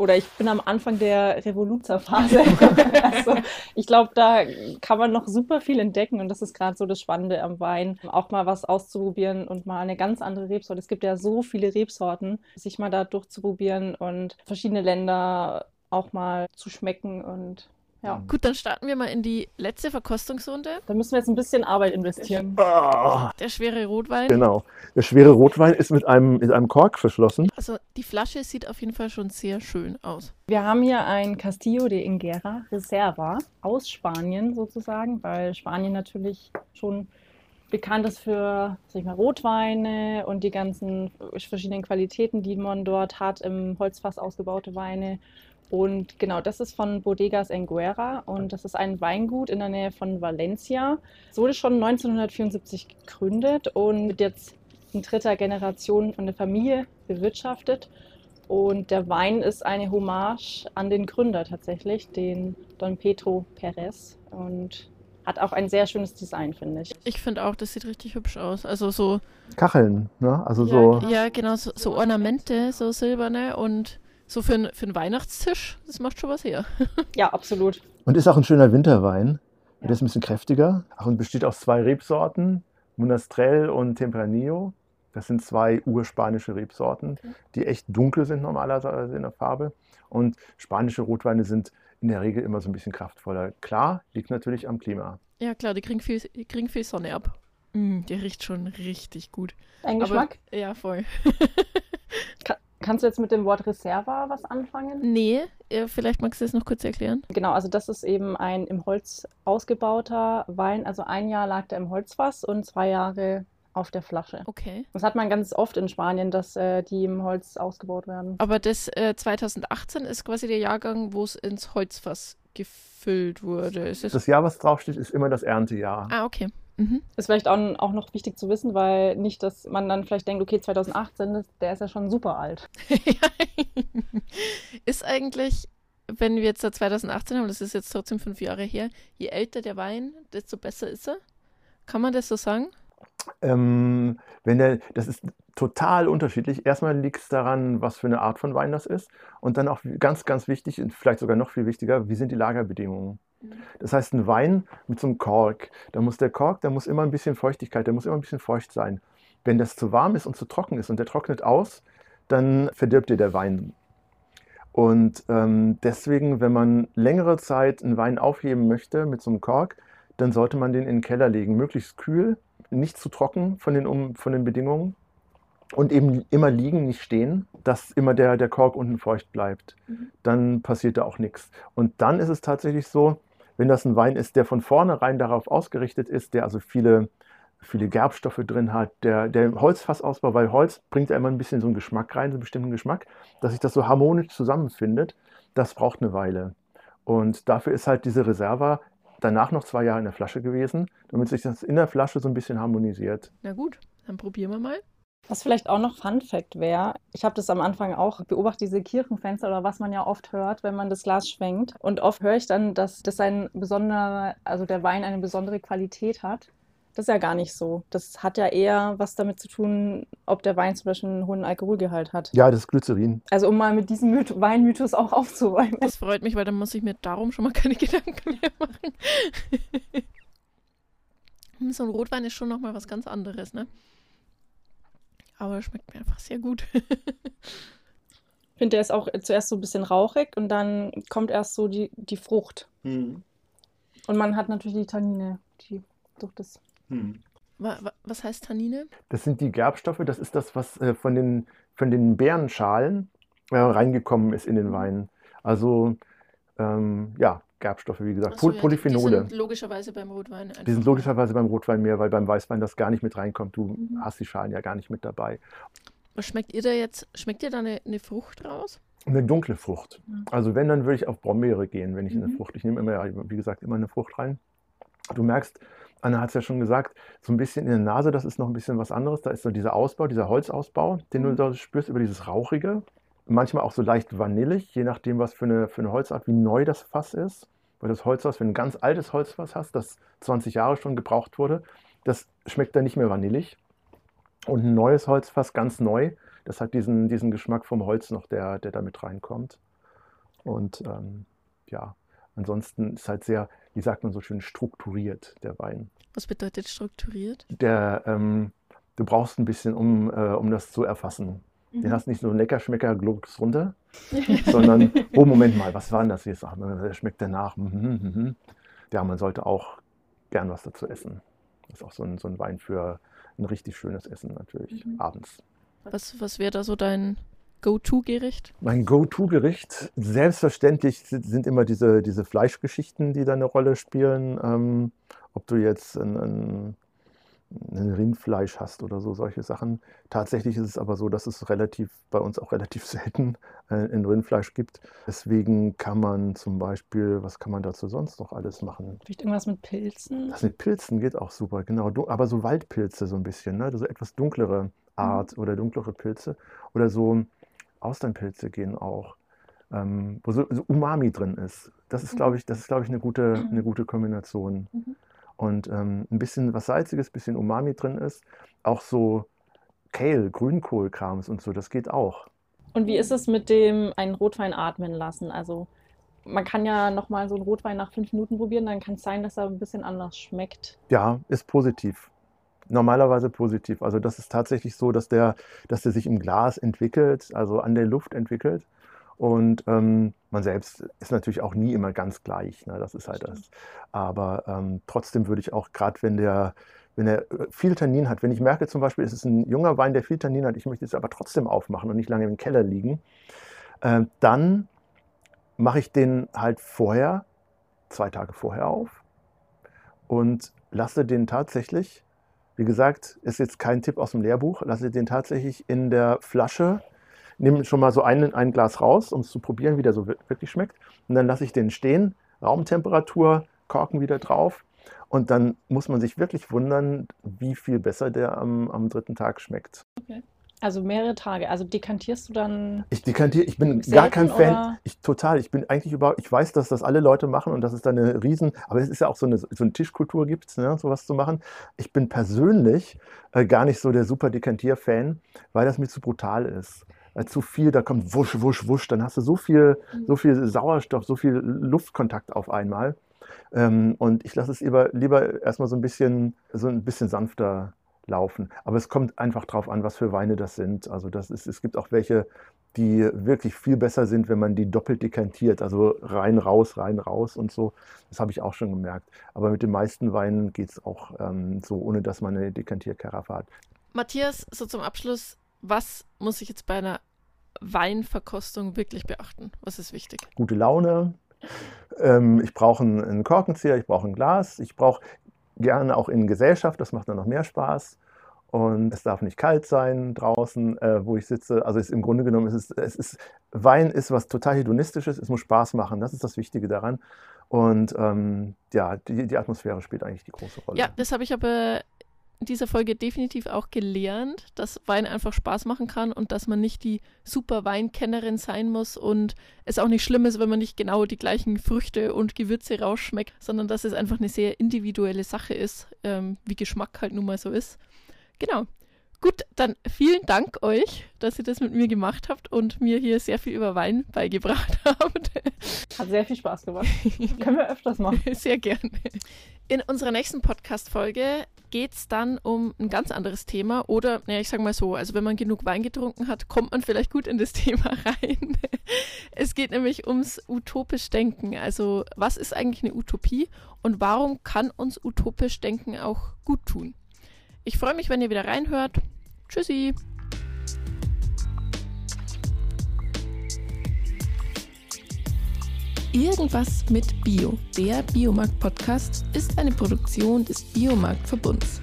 oder ich bin am Anfang der Revoluzerphase. also ich glaube, da kann man noch super viel entdecken und das ist gerade so das Spannende am Wein, auch mal was auszuprobieren und mal eine ganz andere Rebsorte. Es gibt ja so viele Rebsorten, sich mal da durchzuprobieren und verschiedene Länder auch mal zu schmecken und ja. Gut, dann starten wir mal in die letzte Verkostungsrunde. Da müssen wir jetzt ein bisschen Arbeit investieren. Oh. Der schwere Rotwein. Genau. Der schwere Rotwein ist mit einem, mit einem Kork verschlossen. Also die Flasche sieht auf jeden Fall schon sehr schön aus. Wir haben hier ein Castillo de Ingera Reserva aus Spanien sozusagen, weil Spanien natürlich schon bekannt ist für sag ich mal, Rotweine und die ganzen verschiedenen Qualitäten, die man dort hat, im Holzfass ausgebaute Weine. Und genau, das ist von Bodegas Enguera und das ist ein Weingut in der Nähe von Valencia. Es wurde schon 1974 gegründet und wird jetzt in dritter Generation von der Familie bewirtschaftet. Und der Wein ist eine Hommage an den Gründer tatsächlich, den Don Pedro Perez. Und hat auch ein sehr schönes Design, finde ich. Ich finde auch, das sieht richtig hübsch aus. Also so. Kacheln, ne? Also ja, so. Ja, genau, so, so Ornamente, so silberne und so für, ein, für einen Weihnachtstisch, das macht schon was her. ja, absolut. Und ist auch ein schöner Winterwein. Ja. Der ist ein bisschen kräftiger Ach, und besteht aus zwei Rebsorten, Monastrell und Tempranillo. Das sind zwei urspanische Rebsorten, okay. die echt dunkel sind normalerweise in der Farbe. Und spanische Rotweine sind in der Regel immer so ein bisschen kraftvoller. Klar, liegt natürlich am Klima. Ja, klar, die kriegen viel, die kriegen viel Sonne ab. Mm, der riecht schon richtig gut. Dein Geschmack? Aber, ja, voll. Kannst du jetzt mit dem Wort Reserva was anfangen? Nee, äh, vielleicht magst du das noch kurz erklären. Genau, also das ist eben ein im Holz ausgebauter Wein. Also ein Jahr lag der im Holzfass und zwei Jahre auf der Flasche. Okay. Das hat man ganz oft in Spanien, dass äh, die im Holz ausgebaut werden. Aber das äh, 2018 ist quasi der Jahrgang, wo es ins Holzfass gefüllt wurde. Ist das, Das Jahr, was draufsteht, ist immer das Erntejahr. ah, okay. Mhm. Ist vielleicht auch, auch noch wichtig zu wissen, weil nicht, dass man dann vielleicht denkt, okay, 2018, das- der ist ja schon super alt. ist eigentlich, wenn wir jetzt da 2018 haben, das ist jetzt trotzdem fünf Jahre her, je älter der Wein, desto besser ist er? Kann man das so sagen? Ähm, wenn der, das ist total unterschiedlich. Erstmal liegt es daran, was für eine Art von Wein das ist. Und dann auch ganz, ganz wichtig und vielleicht sogar noch viel wichtiger, wie sind die Lagerbedingungen? Das heißt, ein Wein mit so einem Kork, da muss der Kork, da muss immer ein bisschen Feuchtigkeit, der muss immer ein bisschen feucht sein. Wenn das zu warm ist und zu trocken ist und der trocknet aus, dann verdirbt dir der Wein. Und ähm, deswegen, wenn man längere Zeit einen Wein aufheben möchte mit so einem Kork, dann sollte man den in den Keller legen, möglichst kühl, nicht zu trocken von den, um, von den Bedingungen und eben immer liegen, nicht stehen, dass immer der, der Kork unten feucht bleibt. Mhm. Dann passiert da auch nichts. Und dann ist es tatsächlich so, wenn das ein Wein ist, der von vornherein darauf ausgerichtet ist, der also viele, viele Gerbstoffe drin hat, der, der Holzfassausbau, weil Holz bringt ja immer ein bisschen so einen Geschmack rein, so einen bestimmten Geschmack, dass sich das so harmonisch zusammenfindet, das braucht eine Weile. Und dafür ist halt diese Reserva danach noch zwei Jahre in der Flasche gewesen, damit sich das in der Flasche so ein bisschen harmonisiert. Na gut, dann probieren wir mal. Was vielleicht auch noch Fun Fact wäre, ich habe das am Anfang auch beobachtet, diese Kirchenfenster oder was man ja oft hört, wenn man das Glas schwenkt. Und oft höre ich dann, dass das ein besonderer, also der Wein eine besondere Qualität hat. Das ist ja gar nicht so. Das hat ja eher was damit zu tun, ob der Wein zum Beispiel einen hohen Alkoholgehalt hat. Ja, das ist Glycerin. Also um mal mit diesem Myth Weinmythos auch aufzuräumen. Das freut mich, weil dann muss ich mir darum schon mal keine Gedanken mehr machen. Hm, so ein Rotwein ist schon nochmal was ganz anderes, ne? Aber er schmeckt mir einfach sehr gut. Ich finde, der ist auch zuerst so ein bisschen rauchig und dann kommt erst so die, die Frucht. Und man hat natürlich die Tannine, die durch das. Wa- Was heißt Tannine? Das sind die Gerbstoffe, das ist das, was äh, von den, von den Beerenschalen äh, reingekommen ist in den Wein. Also, ähm, ja, Gerbstoffe, wie gesagt, so, ja, Polyphenole. Die sind logischerweise beim Rotwein. Die sind logischerweise beim Rotwein mehr, weil beim Weißwein das gar nicht mit reinkommt. Du Mhm. hast die Schalen ja gar nicht mit dabei. Was schmeckt ihr da jetzt? Schmeckt ihr da eine, eine Frucht raus? Eine dunkle Frucht. Mhm. Also wenn, dann würde ich auf Brombeere gehen, wenn ich eine Mhm. Frucht. Ich nehme immer, wie gesagt, immer eine Frucht rein. Du merkst, Anna hat es ja schon gesagt, so ein bisschen in der Nase, das ist noch ein bisschen was anderes. Da ist so dieser Ausbau, dieser Holzausbau, den du Mhm. da spürst über dieses Rauchige. Manchmal auch so leicht vanillig, je nachdem, was für eine, für eine Holzart, wie neu das Fass ist. Weil das Holzfass, wenn du ein ganz altes Holzfass hast, das 20 Jahre schon gebraucht wurde, das schmeckt dann nicht mehr vanillig. Und ein neues Holzfass, ganz neu, das hat diesen, diesen Geschmack vom Holz noch, der, der da mit reinkommt. Und ähm, ja, ansonsten ist halt sehr, wie sagt man so schön, strukturiert, der Wein. Was bedeutet strukturiert? Der, ähm, du brauchst ein bisschen, um, äh, um das zu erfassen. Mhm. Den hast nicht nur lecker Schmecker, glucks runter, sondern, oh, Moment mal, was war denn das jetzt? Ach, der schmeckt danach. Mhm, mhm, mhm. Ja, man sollte auch gern was dazu essen. Das ist auch so ein, so ein Wein für ein richtig schönes Essen natürlich, Mhm. abends. Was, was wäre da so dein Go-To-Gericht? Mein Go-To-Gericht, selbstverständlich sind, sind immer diese, diese Fleischgeschichten, die da eine Rolle spielen. Ähm, ob du jetzt ein, ein, ein Rindfleisch hast oder so, solche Sachen. Tatsächlich ist es aber so, dass es relativ, bei uns auch relativ selten äh, ein Rindfleisch gibt. Deswegen kann man zum Beispiel, was kann man dazu sonst noch alles machen? Vielleicht irgendwas mit Pilzen. Das mit Pilzen geht auch super, genau. Aber so Waldpilze so ein bisschen, ne? So etwas dunklere Art oder dunklere Pilze. Oder so Austernpilze gehen auch. Ähm, wo so, so Umami drin ist. Das ist, Mhm. glaube ich, das ist, glaube ich, eine gute, eine gute Kombination. Mhm. Und ähm, ein bisschen was Salziges, ein bisschen Umami drin ist. Auch so Kale, Grünkohlkrams und so, das geht auch. Und wie ist es mit dem einen Rotwein atmen lassen? Also man kann ja nochmal so einen Rotwein nach fünf Minuten probieren, dann kann es sein, dass er ein bisschen anders schmeckt. Ja, ist positiv. Normalerweise positiv. Also das ist tatsächlich so, dass der, dass der sich im Glas entwickelt, also an der Luft entwickelt. Und ähm, man selbst ist natürlich auch nie immer ganz gleich. Ne? Das ist halt das. Aber ähm, trotzdem würde ich auch, gerade wenn der, wenn er äh, viel Tannin hat, wenn ich merke zum Beispiel, es ist ein junger Wein, der viel Tannin hat, ich möchte es aber trotzdem aufmachen und nicht lange im Keller liegen, äh, dann mache ich den halt vorher, zwei Tage vorher auf und lasse den tatsächlich, wie gesagt, ist jetzt kein Tipp aus dem Lehrbuch, lasse den tatsächlich in der Flasche nehme schon mal so ein, ein Glas raus, um es zu probieren, wie der so wirklich schmeckt. Und dann lasse ich den stehen, Raumtemperatur, Korken wieder drauf. Und dann muss man sich wirklich wundern, wie viel besser der am, am dritten Tag schmeckt. Okay. Also mehrere Tage. Also dekantierst du dann? Ich dekantiere, ich bin gar kein Fan. Oder? Ich total. Ich bin eigentlich über, ich weiß, dass das alle Leute machen und dass es da eine riesen, aber es ist ja auch so eine, so eine Tischkultur gibt, ne, sowas zu machen. Ich bin persönlich äh, gar nicht so der super Dekantier-Fan, weil das mir zu brutal ist zu viel, da kommt wusch, wusch, wusch, dann hast du so viel, mhm. so viel Sauerstoff, so viel Luftkontakt auf einmal. Ähm, und ich lasse es lieber, lieber erstmal so ein bisschen, so ein bisschen sanfter laufen. Aber es kommt einfach drauf an, was für Weine das sind. Also das ist, es gibt auch welche, die wirklich viel besser sind, wenn man die doppelt dekantiert, also rein, raus, rein, raus und so. Das habe ich auch schon gemerkt. Aber mit den meisten Weinen geht es auch ähm, so, ohne dass man eine Dekantierkaraffe hat. Matthias, so zum Abschluss, was muss ich jetzt bei einer Weinverkostung wirklich beachten? Was ist wichtig? Gute Laune. Ähm, ich brauche einen Korkenzieher, ich brauche ein Glas, ich brauche gerne auch in Gesellschaft, das macht dann noch mehr Spaß. Und es darf nicht kalt sein draußen, äh, wo ich sitze. Also ist, im Grunde genommen ist es, es ist, Wein ist was total hedonistisches, es muss Spaß machen. Das ist das Wichtige daran. Und ähm, ja, die, die Atmosphäre spielt eigentlich die große Rolle. Ja, das habe ich aber dieser Folge definitiv auch gelernt, dass Wein einfach Spaß machen kann und dass man nicht die super Weinkennerin sein muss und es auch nicht schlimm ist, wenn man nicht genau die gleichen Früchte und Gewürze rausschmeckt, sondern dass es einfach eine sehr individuelle Sache ist, ähm, wie Geschmack halt nun mal so ist. Genau. Gut, dann vielen Dank euch, dass ihr das mit mir gemacht habt und mir hier sehr viel über Wein beigebracht habt. Hat sehr viel Spaß gemacht. Können wir öfters machen. Sehr gerne. In unserer nächsten Podcast-Folge geht es dann um ein ganz anderes Thema oder, naja, ich sage mal so, also wenn man genug Wein getrunken hat, kommt man vielleicht gut in das Thema rein. es geht nämlich ums utopisch Denken. Also was ist eigentlich eine Utopie und warum kann uns utopisch Denken auch gut tun? Ich freue mich, wenn ihr wieder reinhört. Tschüssi! Irgendwas mit Bio, der Biomarkt-Podcast, ist eine Produktion des Biomarkt-Verbunds.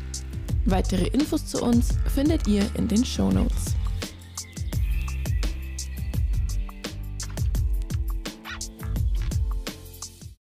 Weitere Infos zu uns findet ihr in den Show Notes.